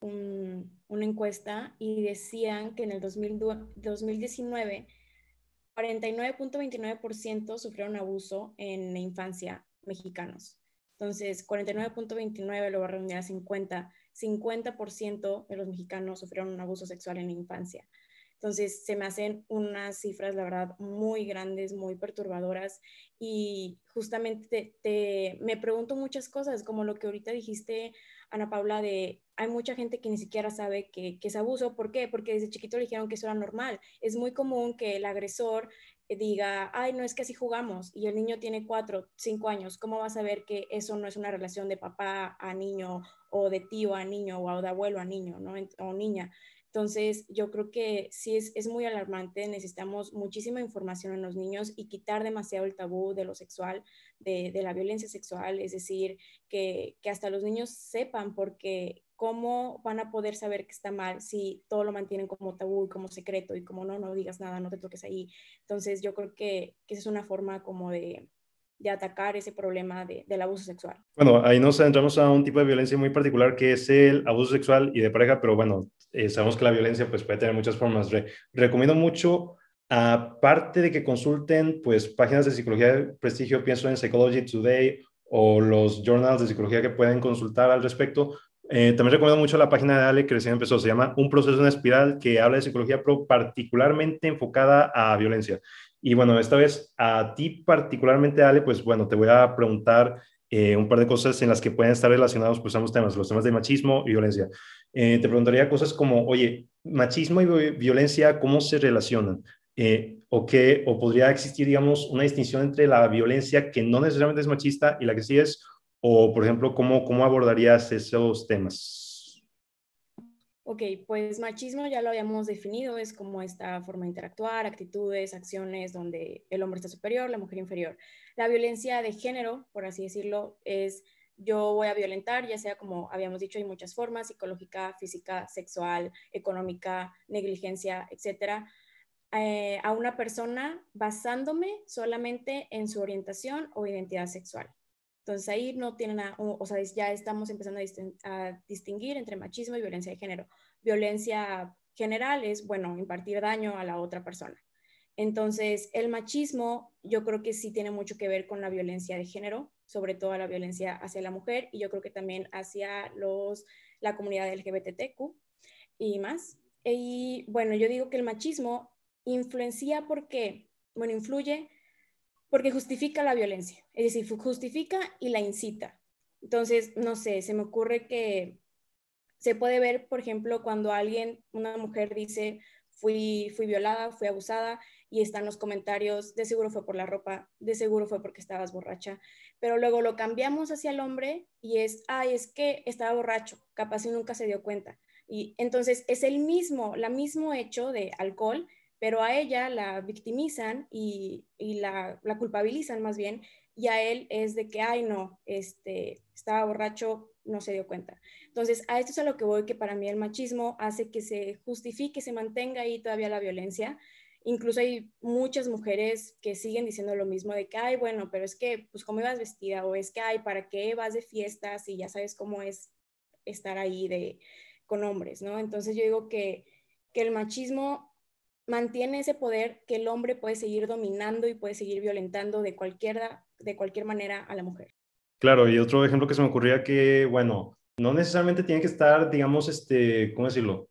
una encuesta y decían que en el 2019 49.29% sufrieron abuso en la infancia mexicanos. Entonces, 49.29 lo va a reunir a 50. 50% de los mexicanos sufrieron un abuso sexual en la infancia. Entonces, se me hacen unas cifras, la verdad, muy grandes, muy perturbadoras y justamente te, me pregunto muchas cosas, como lo que ahorita dijiste, Ana Paula, de hay mucha gente que ni siquiera sabe que, que es abuso. ¿Por qué? Porque desde chiquito le dijeron que eso era normal. Es muy común que el agresor diga, ay, no es que así jugamos y el niño tiene cuatro, cinco años, ¿cómo va a saber que eso no es una relación de papá a niño o de tío a niño o de abuelo a niño. O niña. Entonces, yo creo que sí es, es, muy alarmante, necesitamos muchísima información en los niños y quitar demasiado el tabú de lo sexual, de, de la violencia sexual, es decir, que, que, hasta los niños sepan, porque ¿cómo van a poder saber que está mal si todo lo mantienen como tabú y como secreto y como no, no digas nada, no te toques ahí? Entonces, yo creo que, que esa es una forma como de, de atacar ese problema de, del abuso sexual. Bueno, ahí nos entramos a un tipo de violencia muy particular que es el abuso sexual y de pareja, pero bueno, eh, sabemos que la violencia pues, puede tener muchas formas. recomiendo mucho, aparte de que consulten pues, páginas de psicología de prestigio, pienso en Psychology Today o los journals de psicología que pueden consultar al respecto. Eh, también recomiendo mucho la página de Ale que recién empezó, se llama Un proceso en espiral, que habla de psicología, pero particularmente enfocada a violencia. Y bueno, esta vez a ti particularmente, Ale, pues bueno, te voy a preguntar eh, un par de cosas en las que pueden estar relacionados pues ambos temas, los temas de machismo y violencia. Eh, te preguntaría cosas como, oye, machismo y violencia, ¿cómo se relacionan? Eh, o qué, o podría existir, digamos, una distinción entre la violencia que no necesariamente es machista y la que sí es, o por ejemplo, ¿cómo, cómo abordarías esos temas? Ok, pues machismo ya lo habíamos definido, es como esta forma de interactuar, actitudes, acciones donde el hombre está superior, la mujer inferior. La violencia de género, por así decirlo, es yo voy a violentar, ya sea como habíamos dicho, hay muchas formas, psicológica, física, sexual, económica, negligencia, etcétera, eh, a una persona basándome solamente en su orientación o identidad sexual. Entonces ahí no tienen, nada, o, sea, ya estamos empezando a, distinguir entre machismo y violencia de género. Violencia general es, bueno, impartir daño a la otra persona. Entonces, el machismo yo creo que sí tiene mucho que ver con la violencia de género, sobre todo la violencia hacia la mujer y yo creo que también hacia los, la comunidad LGBTQ y más. Y bueno, yo digo que el machismo influencia porque, bueno, influye porque justifica la violencia, es decir, justifica y la incita. Entonces, no sé, se me ocurre que se puede ver, por ejemplo, cuando alguien, una mujer dice, fui, fui violada, fui abusada, y están los comentarios, de seguro fue por la ropa, de seguro fue porque estabas borracha, pero luego lo cambiamos hacia el hombre y es, ay, es que estaba borracho, capaz y nunca se dio cuenta. Y entonces es el mismo, la mismo hecho de alcohol, pero a ella la victimizan y, la, culpabilizan más bien, y a él es de que, ay, no, este, estaba borracho, no se dio cuenta. Entonces, a esto es a lo que voy, que para mí el machismo hace que se justifique, se mantenga ahí todavía la violencia. Incluso hay muchas mujeres que siguen diciendo lo mismo de que, ay, bueno, pero es que, pues, ¿cómo ibas vestida? O es que, ay, ¿para qué vas de fiestas? Y ya sabes cómo es estar ahí de, con hombres, ¿no? Entonces yo digo que, que el machismo mantiene ese poder que el hombre puede seguir dominando y puede seguir violentando de cualquier, de cualquier manera a la mujer. Claro, y otro ejemplo que se me ocurría que, bueno, no necesariamente tiene que estar, digamos, este, ¿cómo decirlo?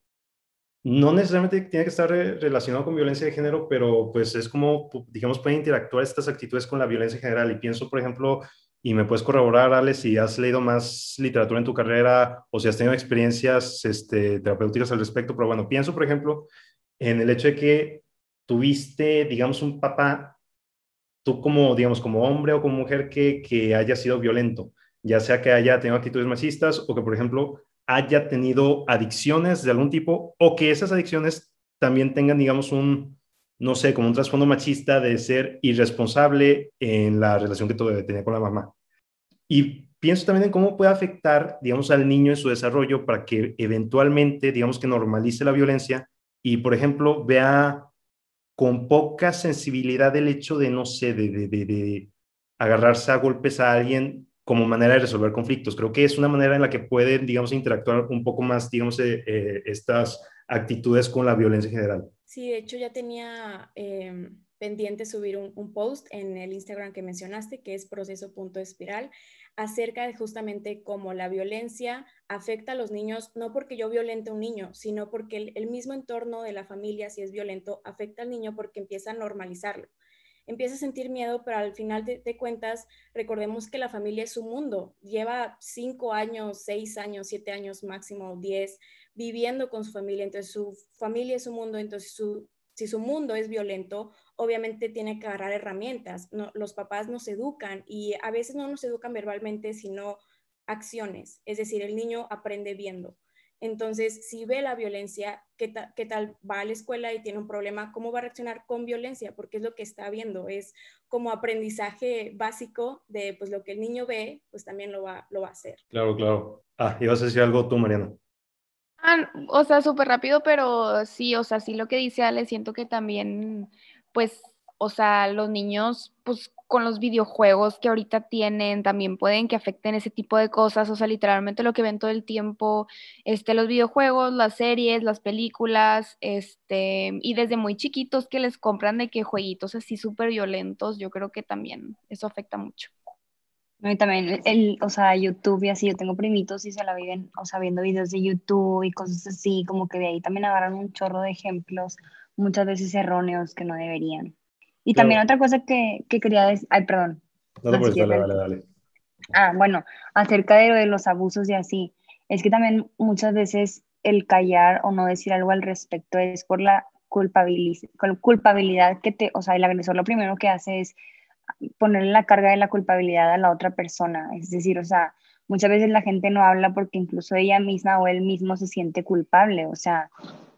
No necesariamente tiene que estar relacionado con violencia de género, pero pues es como, digamos, pueden interactuar estas actitudes con la violencia en general. Y pienso, por ejemplo, y me puedes corroborar, Ale, si has leído más literatura en tu carrera o si has tenido experiencias este, terapéuticas al respecto, pero bueno, pienso, por ejemplo, en el hecho de que tuviste, digamos, un papá, tú como, digamos, como hombre o como mujer que, haya sido violento, ya sea que haya tenido actitudes machistas o que, por ejemplo, haya tenido adicciones de algún tipo o que esas adicciones también tengan, digamos, un, no sé, como un trasfondo machista de ser irresponsable en la relación que tenía con la mamá. Y pienso también en cómo puede afectar, digamos, al niño en su desarrollo para que eventualmente, digamos, que normalice la violencia y, por ejemplo, vea con poca sensibilidad el hecho de, no sé, de, de, de, agarrarse a golpes a alguien como manera de resolver conflictos. Creo que es una manera en la que pueden, digamos, interactuar un poco más, digamos, eh, eh, estas actitudes con la violencia en general. Sí, de hecho ya tenía eh, pendiente subir un, un, post en el Instagram que mencionaste, que es proceso.espiral, acerca de justamente cómo la violencia afecta a los niños, no porque yo violente a un niño, sino porque el, mismo entorno de la familia, si es violento, afecta al niño porque empieza a normalizarlo. Empieza a sentir miedo, pero al final de, de cuentas, recordemos que la familia es su mundo. Lleva cinco años, seis años, siete años máximo, diez, viviendo con su familia. Entonces, su familia es su mundo. Entonces, su, si su mundo es violento, obviamente tiene que agarrar herramientas. los papás nos educan y a veces no nos educan verbalmente, sino acciones. Es decir, el niño aprende viendo. Entonces, si ve la violencia, ¿qué, ¿qué, tal va a la escuela y tiene un problema? ¿Cómo va a reaccionar con violencia? Porque es lo que está viendo, es como aprendizaje básico de pues lo que el niño ve, pues también lo va, lo va a hacer. Claro, claro. Ah, ibas a decir algo tú, Mariana. Ah, o sea, súper rápido, pero sí, o sea, sí lo que dice Ale, siento que también pues, o sea, los niños, pues con los videojuegos que ahorita tienen, también pueden que afecten ese tipo de cosas, o sea, literalmente lo que ven todo el tiempo, este, los videojuegos, las series, las películas, este, y desde muy chiquitos que les compran de que jueguitos así súper violentos, yo creo que también eso afecta mucho. Y también, el, o sea, YouTube y así, yo tengo primitos y se la viven, o sea, viendo videos de YouTube y cosas así, como que de ahí también agarran un chorro de ejemplos muchas veces erróneos que no deberían. Y también otra cosa que, que quería decir, ay, perdón. No, no, dale, dale, dale. Ah, bueno, acerca de, de los abusos y así, es que también muchas veces el callar o no decir algo al respecto es por la culpabilidad que te, o sea, el agresor lo primero que hace es ponerle la carga de la culpabilidad a la otra persona, es decir, o sea, muchas veces la gente no habla porque incluso ella misma o él mismo se siente culpable, o sea,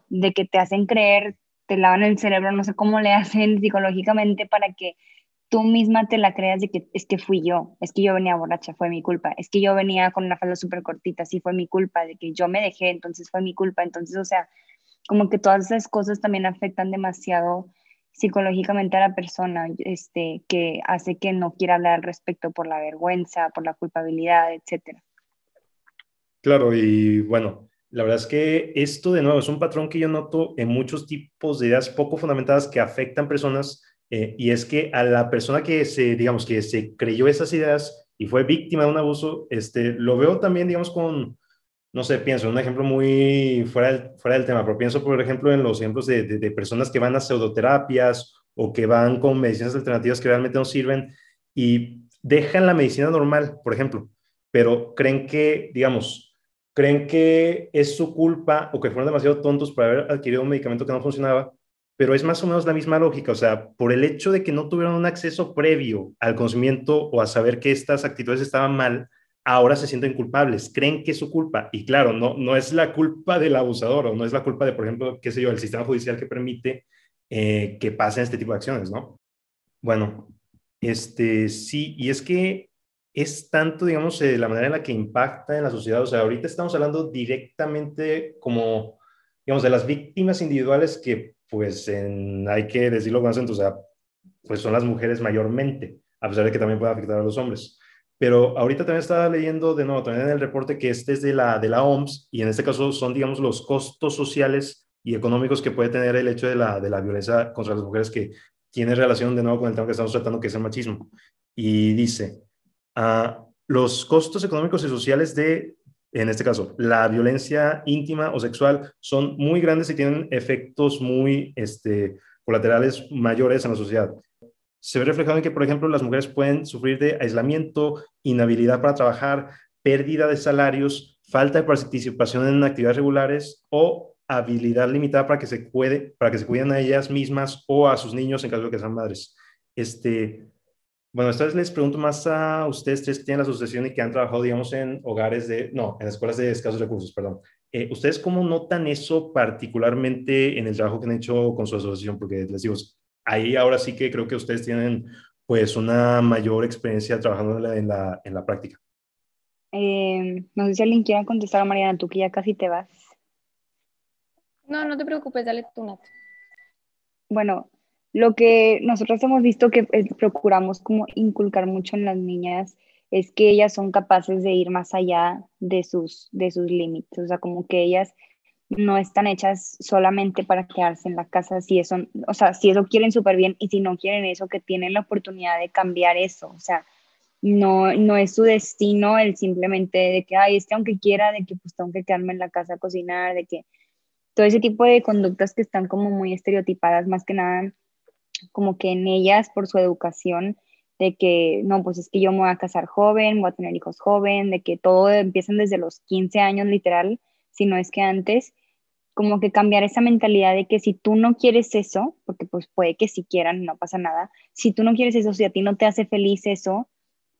de que te hacen creer te lavan el cerebro, no sé cómo le hacen (laughs) psicológicamente para que tú misma te la creas de que es que fui yo, es que yo venía borracha, fue mi culpa, es que yo venía con una falda súper cortita, sí fue mi culpa, de que yo me dejé, entonces fue mi culpa, entonces, o sea, como que todas esas cosas también afectan demasiado psicológicamente a la persona, este, que hace que no quiera hablar al respecto por la vergüenza, por la culpabilidad, etcétera. Claro, y bueno, la verdad es que esto, de nuevo, es un patrón que yo noto en muchos tipos de ideas poco fundamentadas que afectan personas, eh, y es que a la persona que se, digamos, que se creyó esas ideas y fue víctima de un abuso, este, lo veo también, digamos, con, no sé, pienso en un ejemplo muy fuera del, tema, pero pienso, por ejemplo, en los ejemplos de, de, de personas que van a pseudoterapias o que van con medicinas alternativas que realmente no sirven y dejan la medicina normal, por ejemplo, pero creen que, digamos, creen que es su culpa o que fueron demasiado tontos por haber adquirido un medicamento que no funcionaba, pero es más o menos la misma lógica, o sea, por el hecho de que no tuvieron un acceso previo al conocimiento o a saber que estas actitudes estaban mal, ahora se sienten culpables, creen que es su culpa. Y claro, no, no es la culpa del abusador o no es la culpa de, por ejemplo, qué sé yo, el sistema judicial que permite eh, que pasen este tipo de acciones, ¿no? Bueno, este sí, y es que es tanto, digamos, eh, la manera en la que impacta en la sociedad. O sea, ahorita estamos hablando directamente como, digamos, de las víctimas individuales que, pues, hay que decirlo con acento, o sea, pues son las mujeres mayormente, a pesar de que también puede afectar a los hombres. Pero ahorita también estaba leyendo de nuevo, también en el reporte que este es de la, de la OMS, y en este caso son, digamos, los costos sociales y económicos que puede tener el hecho de la, de la violencia contra las mujeres que tiene relación de nuevo con el tema que estamos tratando, que es el machismo. Y dice, uh, los costos económicos y sociales de, en este caso, la violencia íntima o sexual son muy grandes y tienen efectos muy este, colaterales mayores en la sociedad. Se ve reflejado en que, por ejemplo, las mujeres pueden sufrir de aislamiento, inhabilidad para trabajar, pérdida de salarios, falta de participación en actividades regulares o habilidad limitada para que se cuide, para que se cuiden a ellas mismas o a sus niños en caso de que sean madres. Este, bueno, esta vez les pregunto más a ustedes tres que tienen la asociación y que han trabajado, digamos, en hogares de, no, en escuelas de escasos recursos, perdón. Eh, ¿Ustedes cómo notan eso particularmente en el trabajo que han hecho con su asociación? Porque les digo, ahí ahora sí que creo que ustedes tienen pues una mayor experiencia trabajando en la, en la, en la práctica. Eh, no sé si alguien quiera contestar, Mariana, tú que ya casi te vas. No, no te preocupes, dale tú, Nat. Bueno, lo que nosotros hemos visto que procuramos como inculcar mucho en las niñas es que ellas son capaces de ir más allá de sus, de sus límites, o sea, como que ellas no están hechas solamente para quedarse en la casa, si eso, o sea, si eso quieren súper bien y si no quieren eso, que tienen la oportunidad de cambiar eso, o sea, no, no es su destino el simplemente de que, ay, este aunque quiera, de que pues tengo que quedarme en la casa a cocinar, de que todo ese tipo de conductas que están como muy estereotipadas, más que nada como que en ellas por su educación, de que no, pues es que yo me voy a casar joven, voy a tener hijos joven, de que todo empiezan desde los 15 años literal, si no es que antes, como que cambiar esa mentalidad de que si tú no quieres eso, porque pues puede que si quieran, no pasa nada, si tú no quieres eso, si a ti no te hace feliz eso,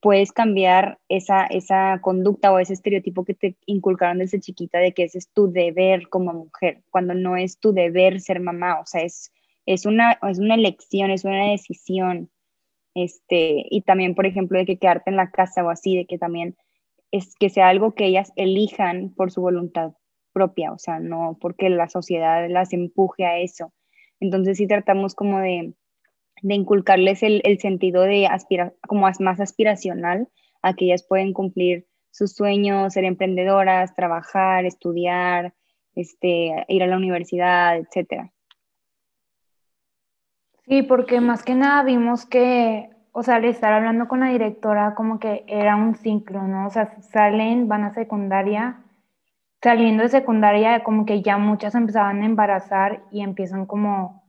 puedes cambiar esa, esa conducta o ese estereotipo que te inculcaron desde chiquita de que ese es tu deber como mujer, cuando no es tu deber ser mamá, o sea, es, es, una, es una elección, es una decisión. Este, y también, por ejemplo, de que quedarte en la casa o así, de que también es que sea algo que ellas elijan por su voluntad propia, o sea, no porque la sociedad las empuje a eso. Entonces sí tratamos como de, de inculcarles el, el, sentido de aspirar, como más aspiracional, a que ellas pueden cumplir sus sueños, ser emprendedoras, trabajar, estudiar, este, ir a la universidad, etcétera. Sí, porque más que nada vimos que, o sea, al estar hablando con la directora, como que era un ciclo, ¿no? O sea, salen, van a secundaria, saliendo de secundaria, como que ya muchas empezaban a embarazar y empiezan como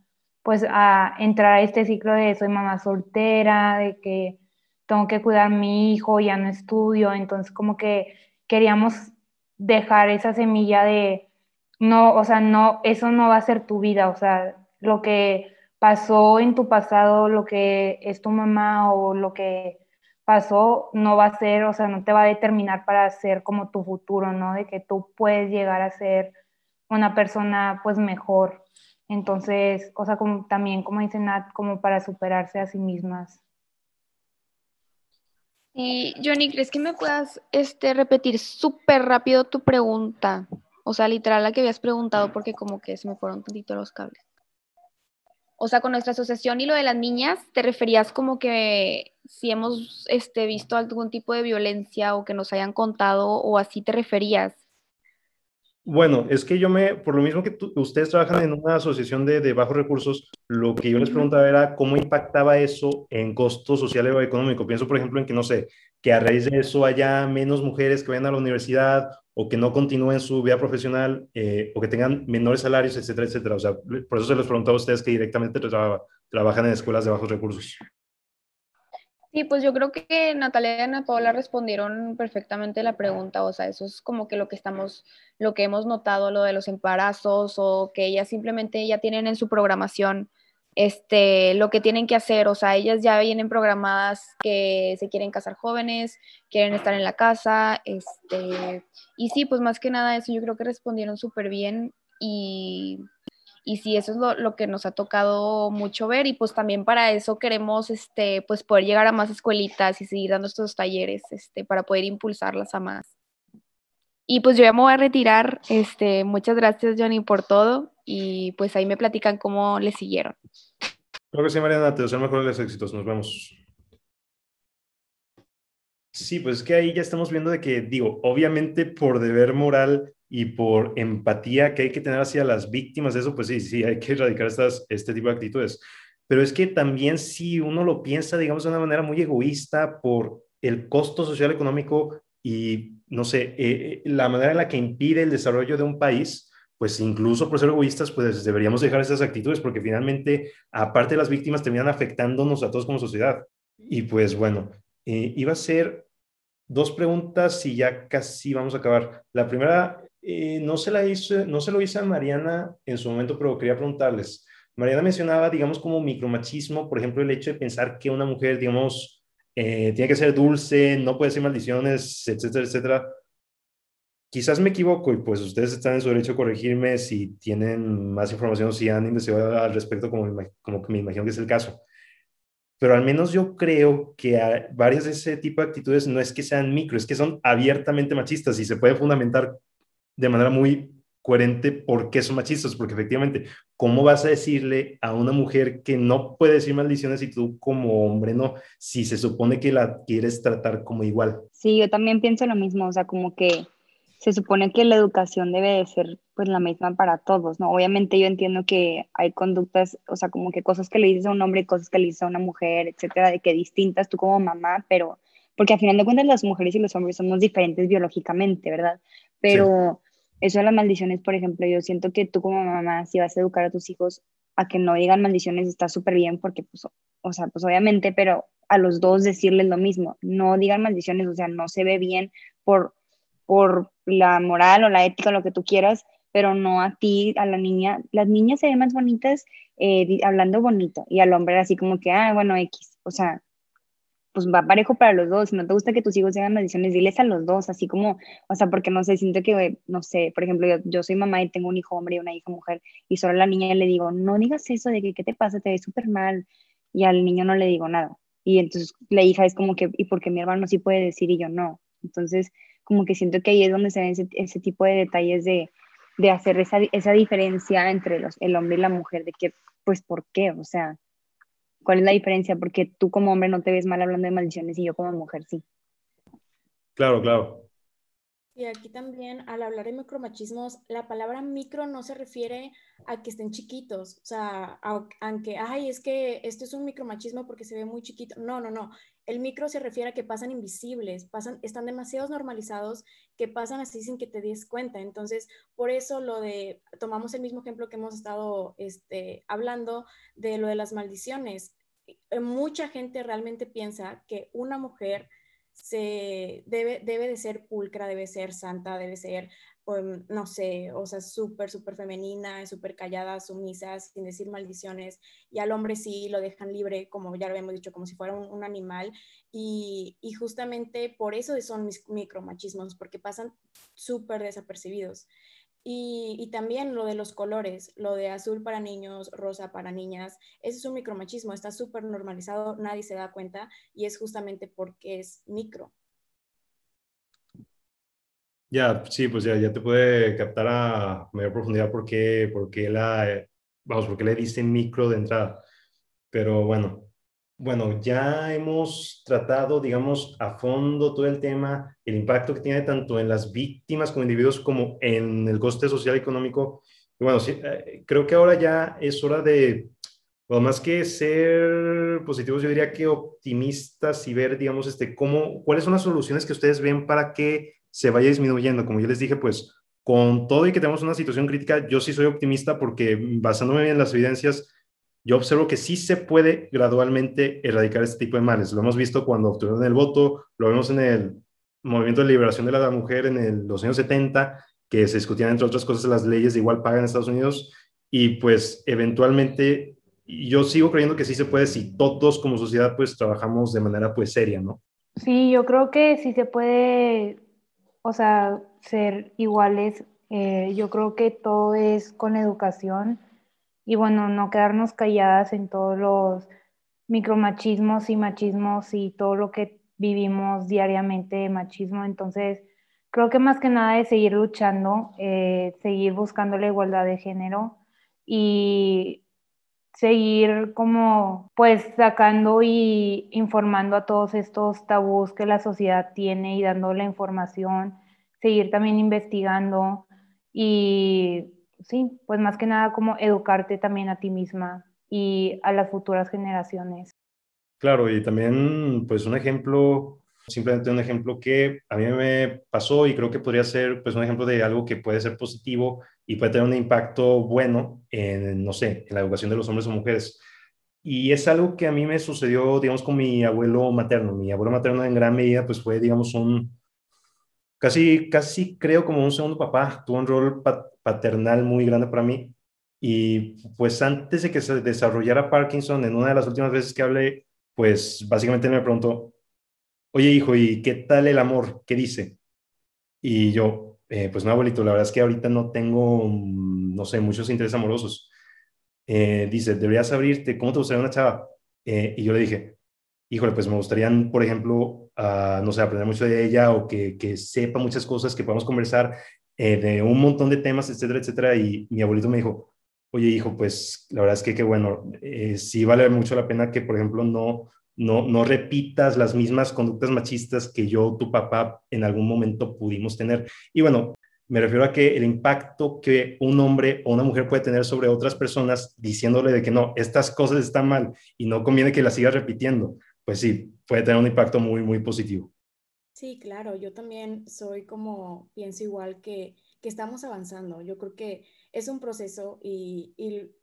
pues a entrar a este ciclo de soy mamá soltera, de que tengo que cuidar a mi hijo, ya no estudio, entonces como que queríamos dejar esa semilla de no, o sea, no, eso no va a ser tu vida, o sea, lo que pasó en tu pasado, lo que es tu mamá o lo que pasó no va a ser, o sea, no te va a determinar para ser como tu futuro, ¿no? De que tú puedes llegar a ser una persona pues mejor entonces, o sea, como, también, como dice Nat, como para superarse a sí mismas. Y Johnny, ¿crees que me puedas este, repetir súper rápido tu pregunta? O sea, literal la que habías preguntado porque como que se me fueron tantito los cables. O sea, con nuestra asociación y lo de las niñas, ¿te referías como que si hemos este, visto algún tipo de violencia o que nos hayan contado o así te referías? Bueno, es que yo me, por lo mismo que ustedes trabajan en una asociación de, de, bajos recursos, lo que yo les preguntaba era cómo impactaba eso en costo social o económico. Pienso, por ejemplo, en que, no sé, que a raíz de eso haya menos mujeres que vayan a la universidad o que no continúen su vida profesional eh, o que tengan menores salarios, etcétera, etcétera. O sea, por eso se les preguntaba a ustedes que directamente trabajan en escuelas de bajos recursos. Sí, pues yo creo que Natalia y Ana Paula respondieron perfectamente la pregunta, o sea, eso es como que lo que estamos, lo que hemos notado, lo de los embarazos o que ellas simplemente ya tienen en su programación este, lo que tienen que hacer, o sea, ellas ya vienen programadas que se quieren casar jóvenes, quieren estar en la casa, este, y sí, pues más que nada eso yo creo que respondieron súper bien y y sí, eso es lo, que nos ha tocado mucho ver y pues también para eso queremos este, pues poder llegar a más escuelitas y seguir dando estos talleres este, para poder impulsarlas a más. Y pues yo ya me voy a retirar. Este, muchas gracias Johnny por todo y pues ahí me platican cómo le siguieron. Creo que sí, Mariana, te deseo mejores éxitos. Nos vemos. Sí, pues es que ahí ya estamos viendo de que, digo, obviamente por deber moral y por empatía que hay que tener hacia las víctimas, eso pues sí, sí, hay que erradicar estas, este tipo de actitudes. Pero es que también si uno lo piensa, digamos, de una manera muy egoísta por el costo social económico y, no sé, eh, la manera en la que impide el desarrollo de un país, pues incluso por ser egoístas, pues deberíamos dejar esas actitudes porque finalmente, aparte de las víctimas, terminan afectándonos a todos como sociedad. Y pues bueno, eh, iba a ser dos preguntas y ya casi vamos a acabar. La primera eh, no, se la hizo, no se lo hice a Mariana en su momento, pero quería preguntarles. Mariana mencionaba, digamos, como micromachismo, por ejemplo, el hecho de pensar que una mujer, digamos, eh, tiene que ser dulce, no puede decir maldiciones, etcétera, etcétera. Quizás me equivoco y pues ustedes están en su derecho a corregirme si tienen más información o si han investigado al respecto, como, como que me imagino que es el caso. Pero al menos yo creo que varias de ese tipo de actitudes no es que sean micro, es que son abiertamente machistas y se puede fundamentar de manera muy coherente por qué son machistas, porque efectivamente, ¿cómo vas a decirle a una mujer que no puede decir maldiciones y tú como hombre no, si se supone que la quieres tratar como igual? Sí, yo también pienso lo mismo, o sea, como que se supone que la educación debe de ser pues la misma para todos, ¿no? Obviamente yo entiendo que hay conductas, o sea, como que cosas que le dices a un hombre y cosas que le dices a una mujer, etcétera, de que distintas tú como mamá, pero porque al final de cuentas las mujeres y los hombres somos diferentes biológicamente, ¿verdad? Pero eso de las maldiciones, por ejemplo, yo siento que tú como mamá, si vas a educar a tus hijos a que no digan maldiciones, está súper bien porque, pues, o sea, pues obviamente, pero a los dos decirles lo mismo, no digan maldiciones, o sea, no se ve bien por, por la moral o la ética, lo que tú quieras, pero no a ti, a la niña. Las niñas se ven más bonitas eh, hablando bonito y al hombre así como que, ah, bueno, X, o sea, pues va parejo para los dos. Si no te gusta que tus hijos hagan maldiciones, diles a los dos, así como, o sea, porque no sé, siento que, no sé, por ejemplo, yo, soy mamá y tengo un hijo hombre y una hija mujer, y solo a la niña le digo, no digas eso de que, ¿qué te pasa? Te ves súper mal. Y al niño no le digo nada. Y entonces la hija es como que, ¿y por qué mi hermano sí puede decir y yo no? Entonces, como que siento que ahí es donde se ven ese, ese tipo de detalles de, de hacer esa, esa diferencia entre los, el hombre y la mujer, de que, pues, ¿por qué? O sea, ¿Cuál es la diferencia? Porque tú como hombre no te ves mal hablando de maldiciones y yo como mujer sí. Claro, claro. Y aquí también, al hablar de micromachismos, la palabra micro no se refiere a que estén chiquitos, o sea, aunque, ay, es que esto es un micromachismo porque se ve muy chiquito. No, no, no. El micro se refiere a que pasan invisibles, pasan, están demasiado normalizados que pasan así sin que te des cuenta. Entonces, por eso lo de, tomamos el mismo ejemplo que hemos estado este, hablando de lo de las maldiciones. Eh, mucha gente realmente piensa que una mujer se debe, debe de ser pulcra, debe ser santa, debe ser, no sé, o sea, súper, súper femenina, súper callada, sumisa, sin decir maldiciones, y al hombre sí lo dejan libre, como ya lo habíamos dicho, como si fuera un, animal, y, y, justamente por eso son mis micromachismos, porque pasan súper desapercibidos. Y, también lo de los colores, lo de azul para niños, rosa para niñas, ese es un micromachismo, está súper normalizado, nadie se da cuenta y es justamente porque es micro. Ya, sí, pues ya, ya te puede captar a mayor profundidad por qué, por qué la, vamos, por qué le dicen micro de entrada. Pero bueno, bueno, ya hemos tratado, digamos, a fondo todo el tema, el impacto que tiene tanto en las víctimas como individuos como en el coste social y económico. Y bueno, sí, eh, creo que ahora ya es hora de, bueno, más que ser positivos, yo diría que optimistas y ver, digamos, este, cómo, cuáles son las soluciones que ustedes ven para que se vaya disminuyendo. Como yo les dije, pues con todo y que tenemos una situación crítica, yo sí soy optimista porque basándome en las evidencias, yo observo que sí se puede gradualmente erradicar este tipo de males. Lo hemos visto cuando obtuvieron el voto, lo vemos en el movimiento de liberación de la mujer en los años 70, que se discutían, entre otras cosas, las leyes de igual paga en Estados Unidos, y pues eventualmente yo sigo creyendo que sí se puede si todos como sociedad pues trabajamos de manera pues seria, ¿no? Sí, yo creo que sí se puede, o sea, ser iguales. Eh, yo creo que todo es con educación y bueno, no quedarnos calladas en todos los micromachismos y machismos y todo lo que vivimos diariamente de machismo. Entonces, creo que más que nada es seguir luchando, eh, seguir buscando la igualdad de género y seguir como pues sacando y informando a todos estos tabús que la sociedad tiene y dando la información, seguir también investigando y sí, pues más que nada como educarte también a ti misma y a las futuras generaciones. Claro, y también pues un ejemplo, simplemente un ejemplo que a mí me pasó y creo que podría ser pues un ejemplo de algo que puede ser positivo y puede tener un impacto bueno en, no sé, en la educación de los hombres o mujeres. Y es algo que a mí me sucedió, digamos, con mi abuelo materno. Mi abuelo materno en gran medida pues fue, digamos, un, casi, casi creo como un segundo papá, tuvo un rol paternal muy grande para mí. Y pues antes de que se desarrollara Parkinson, en una de las últimas veces que hablé, pues básicamente me preguntó, oye hijo, ¿y qué tal el amor? ¿Qué dice? Y yo, eh, pues no, abuelito, la verdad es que ahorita no tengo, mm, no sé, muchos intereses amorosos. Eh, dice, deberías abrirte, ¿cómo te gustaría una chava? Eh, y yo le dije, híjole, pues me gustaría, por ejemplo, uh, no sé, aprender mucho de ella o que, que sepa muchas cosas, que podamos conversar eh, de un montón de temas, etcétera, etcétera. Y mi abuelito me dijo, oye, hijo, pues la verdad es que qué bueno, eh, sí vale mucho la pena que, por ejemplo, no, no, no repitas las mismas conductas machistas que yo, tu papá, en algún momento pudimos tener. Y bueno, me refiero a que el impacto que un hombre o una mujer puede tener sobre otras personas diciéndole de que no, estas cosas están mal y no conviene que las sigas repitiendo pues sí, puede tener un impacto muy, muy positivo. Sí, claro, yo también soy como, pienso igual que, que estamos avanzando. Yo creo que es un proceso y,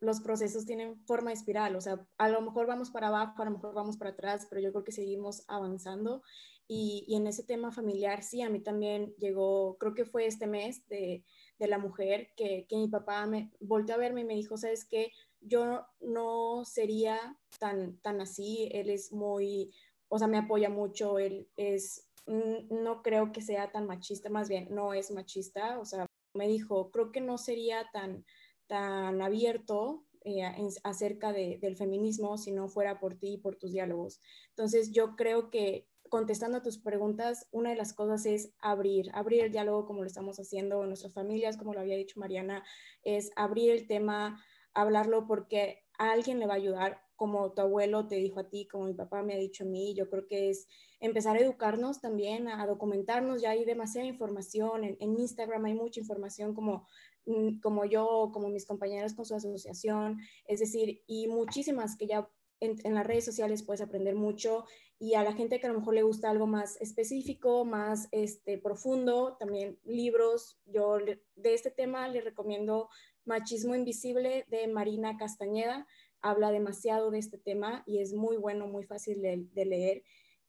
los procesos tienen forma espiral, o sea, a lo mejor vamos para abajo, a lo mejor vamos para atrás, pero yo creo que seguimos avanzando. Y, en ese tema familiar, sí, a mí también llegó, creo que fue este mes de, de la mujer, que, que mi papá me volteó a verme y me dijo, ¿sabes qué? yo no sería tan, tan así, él es muy, o sea, me apoya mucho, él es, no creo que sea tan machista, más bien, no es machista, o sea, me dijo, creo que no sería tan, tan abierto eh, acerca del feminismo si no fuera por ti y por tus diálogos. Entonces, yo creo que contestando a tus preguntas, una de las cosas es abrir, abrir el diálogo como lo estamos haciendo en nuestras familias, como lo había dicho Mariana, es abrir el tema hablarlo porque a alguien le va a ayudar, como tu abuelo te dijo a ti, como mi papá me ha dicho a mí, yo creo que es empezar a educarnos también, a documentarnos, ya hay demasiada información, en, Instagram hay mucha información como, mm, como yo, como mis compañeros con su asociación, es decir, y muchísimas que ya en, las redes sociales puedes aprender mucho y a la gente que a lo mejor le gusta algo más específico, más este, profundo, también libros. Yo de este tema le recomiendo Machismo Invisible de Marina Castañeda. Habla demasiado de este tema y es muy bueno, muy fácil de, leer.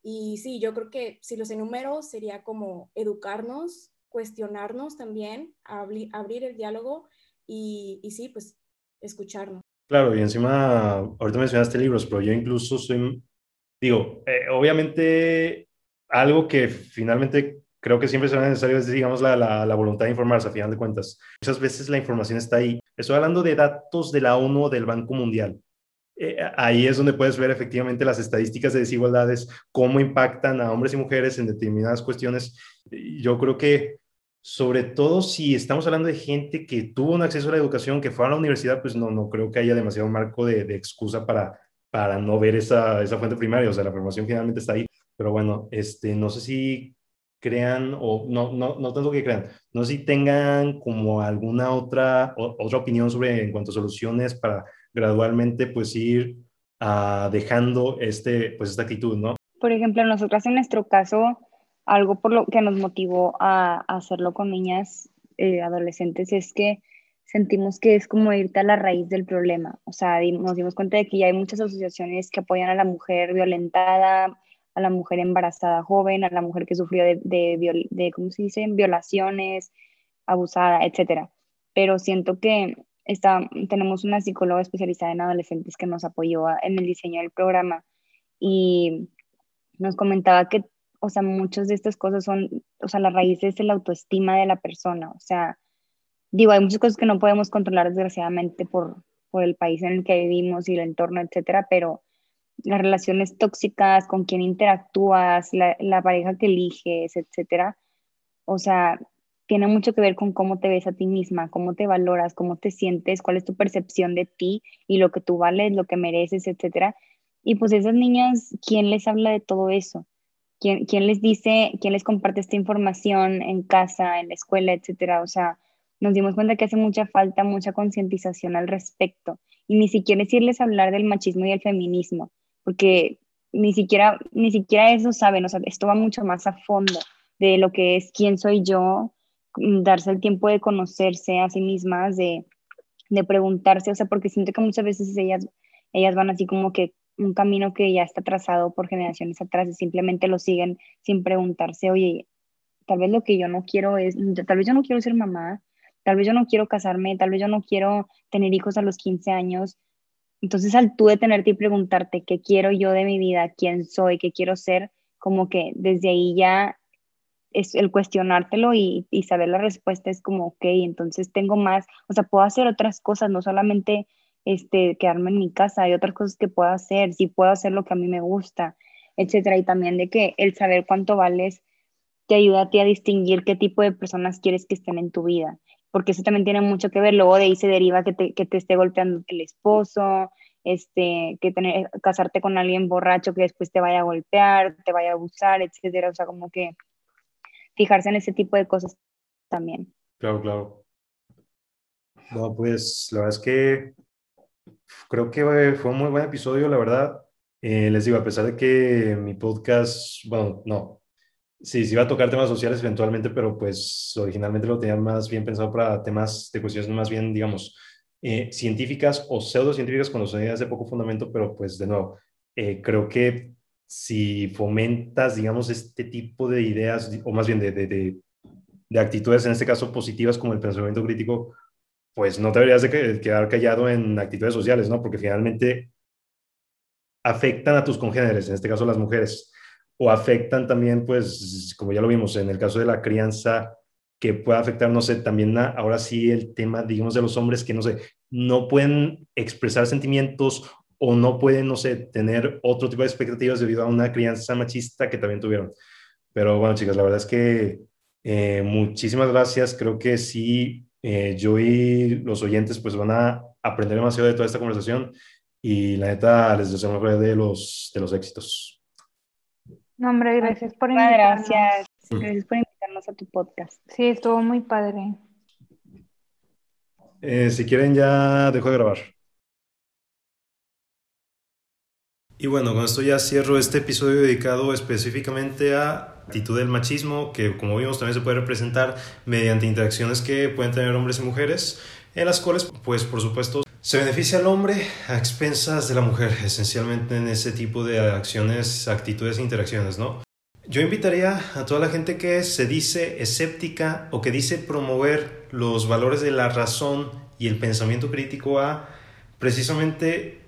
Y sí, yo creo que si los enumero sería como educarnos, cuestionarnos también, abrir, el diálogo y, y, sí, pues escucharnos. Claro, y encima, ahorita mencionaste libros, pero yo incluso soy, digo, eh, obviamente algo que finalmente creo que siempre será necesario es, digamos, la, la, voluntad de informarse, a final de cuentas. Muchas veces la información está ahí. Estoy hablando de datos de la ONU o del Banco Mundial. Eh, ahí es donde puedes ver efectivamente las estadísticas de desigualdades, cómo impactan a hombres y mujeres en determinadas cuestiones. Yo creo que, sobre todo si estamos hablando de gente que tuvo un acceso a la educación, que fue a la universidad, pues no, no creo que haya demasiado marco de, excusa para, para no ver esa, esa fuente primaria. O sea, la formación finalmente está ahí. Pero bueno, este, no sé si crean, o no, no, no tanto que crean, no sé si tengan como alguna otra, otra opinión sobre en cuanto a soluciones para gradualmente pues ir uh, dejando este, pues esta actitud, ¿no? Por ejemplo, nosotras en nuestro caso, algo por lo que nos motivó a, hacerlo con niñas eh, adolescentes es que sentimos que es como irte a la raíz del problema. O sea, nos dimos cuenta de que ya hay muchas asociaciones que apoyan a la mujer violentada, a la mujer embarazada joven, a la mujer que sufrió de, de, de ¿cómo se dice?, violaciones, abusada, etcétera. Pero siento que está, tenemos una psicóloga especializada en adolescentes que nos apoyó en el diseño del programa y nos comentaba que, o sea, muchas de estas cosas son, o sea, la raíz es la autoestima de la persona, o sea, digo, hay muchas cosas que no podemos controlar desgraciadamente por, por el país en el que vivimos y el entorno, etcétera, pero las relaciones tóxicas, con quién interactúas, la, la, pareja que eliges, etcétera. O sea, tiene mucho que ver con cómo te ves a ti misma, cómo te valoras, cómo te sientes, cuál es tu percepción de ti y lo que tú vales, lo que mereces, etcétera. Y pues esas niñas, ¿quién les habla de todo eso? ¿Quién, quién les dice, quién les comparte esta información en casa, en la escuela, etcétera? O sea, nos dimos cuenta que hace mucha falta, mucha concientización al respecto. Y ni siquiera es irles a hablar del machismo y el feminismo, porque ni siquiera, ni siquiera eso saben, o sea, esto va mucho más a fondo de lo que es quién soy yo, darse el tiempo de conocerse a sí mismas, de, de preguntarse, o sea, porque siento que muchas veces ellas, ellas van así como que un camino que ya está trazado por generaciones atrás y simplemente lo siguen sin preguntarse, oye, tal vez lo que yo no quiero es, tal vez yo no quiero ser mamá, tal vez yo no quiero casarme, tal vez yo no quiero tener hijos a los 15 años. Entonces al tú detenerte y preguntarte qué quiero yo de mi vida, quién soy, qué quiero ser, como que desde ahí ya es el cuestionártelo y, y saber la respuesta es como, ok, entonces tengo más, o sea, puedo hacer otras cosas, no solamente este, quedarme en mi casa, hay otras cosas que puedo hacer, si puedo hacer lo que a mí me gusta, etcétera, y también de que el saber cuánto vales te ayuda a ti a distinguir qué tipo de personas quieres que estén en tu vida, porque eso también tiene mucho que ver, luego de ahí se deriva que te, que te esté golpeando el esposo, este, que tener, casarte con alguien borracho que después te vaya a golpear, te vaya a abusar, etcétera, o sea, como que fijarse en ese tipo de cosas también. Claro, claro. No, pues la verdad es que creo que fue un muy buen episodio, la verdad. Eh, les digo, a pesar de que mi podcast, bueno, no, sí, sí iba a tocar temas sociales eventualmente, pero pues originalmente lo tenía más bien pensado para temas de cuestiones más bien, digamos, eh, científicas o pseudocientíficas con los ideas de poco fundamento, pero pues de nuevo, eh, creo que si fomentas, digamos, este tipo de ideas, o más bien de, de, de, actitudes, en este caso positivas como el pensamiento crítico, pues no te deberías de quedar callado en actitudes sociales, ¿no? Porque finalmente afectan a tus congéneres, en este caso las mujeres, o afectan también, pues, como ya lo vimos, en el caso de la crianza, que puede afectar, no sé, también ahora sí el tema, digamos, de los hombres que, no sé, no pueden expresar sentimientos o no pueden, no sé, tener otro tipo de expectativas debido a una crianza machista que también tuvieron. Pero bueno, chicas, la verdad es que eh, muchísimas gracias. Creo que sí, eh, yo y los oyentes pues van a aprender demasiado de toda esta conversación y la neta les deseo mejor de los, de los éxitos. No, hombre, gracias por invitarnos. Gracias. Gracias por invitarnos a tu podcast. Sí, estuvo muy padre. Eh, si quieren ya dejo de grabar. Y bueno, con esto ya cierro este episodio dedicado específicamente a actitud del machismo, que como vimos también se puede representar mediante interacciones que pueden tener hombres y mujeres, en las cuales, pues por supuesto, se beneficia al hombre a expensas de la mujer, esencialmente en ese tipo de acciones, actitudes e interacciones, ¿no? Yo invitaría a toda la gente que se dice escéptica o que dice promover los valores de la razón y el pensamiento crítico a precisamente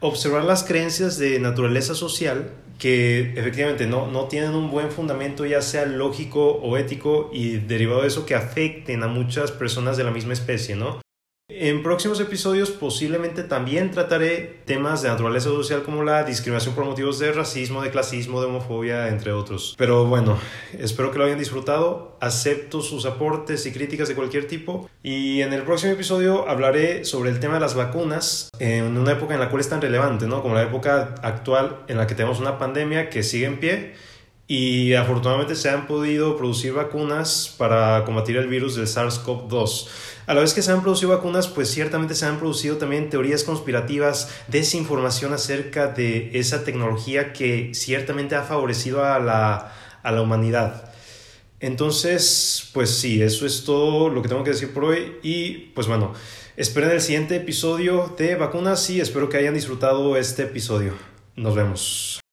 observar las creencias de naturaleza social que efectivamente no, no tienen un buen fundamento, ya sea lógico o ético, y derivado de eso que afecten a muchas personas de la misma especie, ¿no? En próximos episodios posiblemente también trataré temas de naturaleza social como la discriminación por motivos de racismo, de clasismo, de homofobia, entre otros. Pero bueno, espero que lo hayan disfrutado. Acepto sus aportes y críticas de cualquier tipo. Y en el próximo episodio hablaré sobre el tema de las vacunas en una época en la cual es tan relevante, ¿no? Como la época actual en la que tenemos una pandemia que sigue en pie y afortunadamente se han podido producir vacunas para combatir el virus del SARS-CoV-2. A la vez que se han producido vacunas, pues ciertamente se han producido también teorías conspirativas, desinformación acerca de esa tecnología que ciertamente ha favorecido a la, a la humanidad. Entonces, pues sí, eso es todo lo que tengo que decir por hoy y pues bueno, esperen el siguiente episodio de vacunas y espero que hayan disfrutado este episodio. Nos vemos.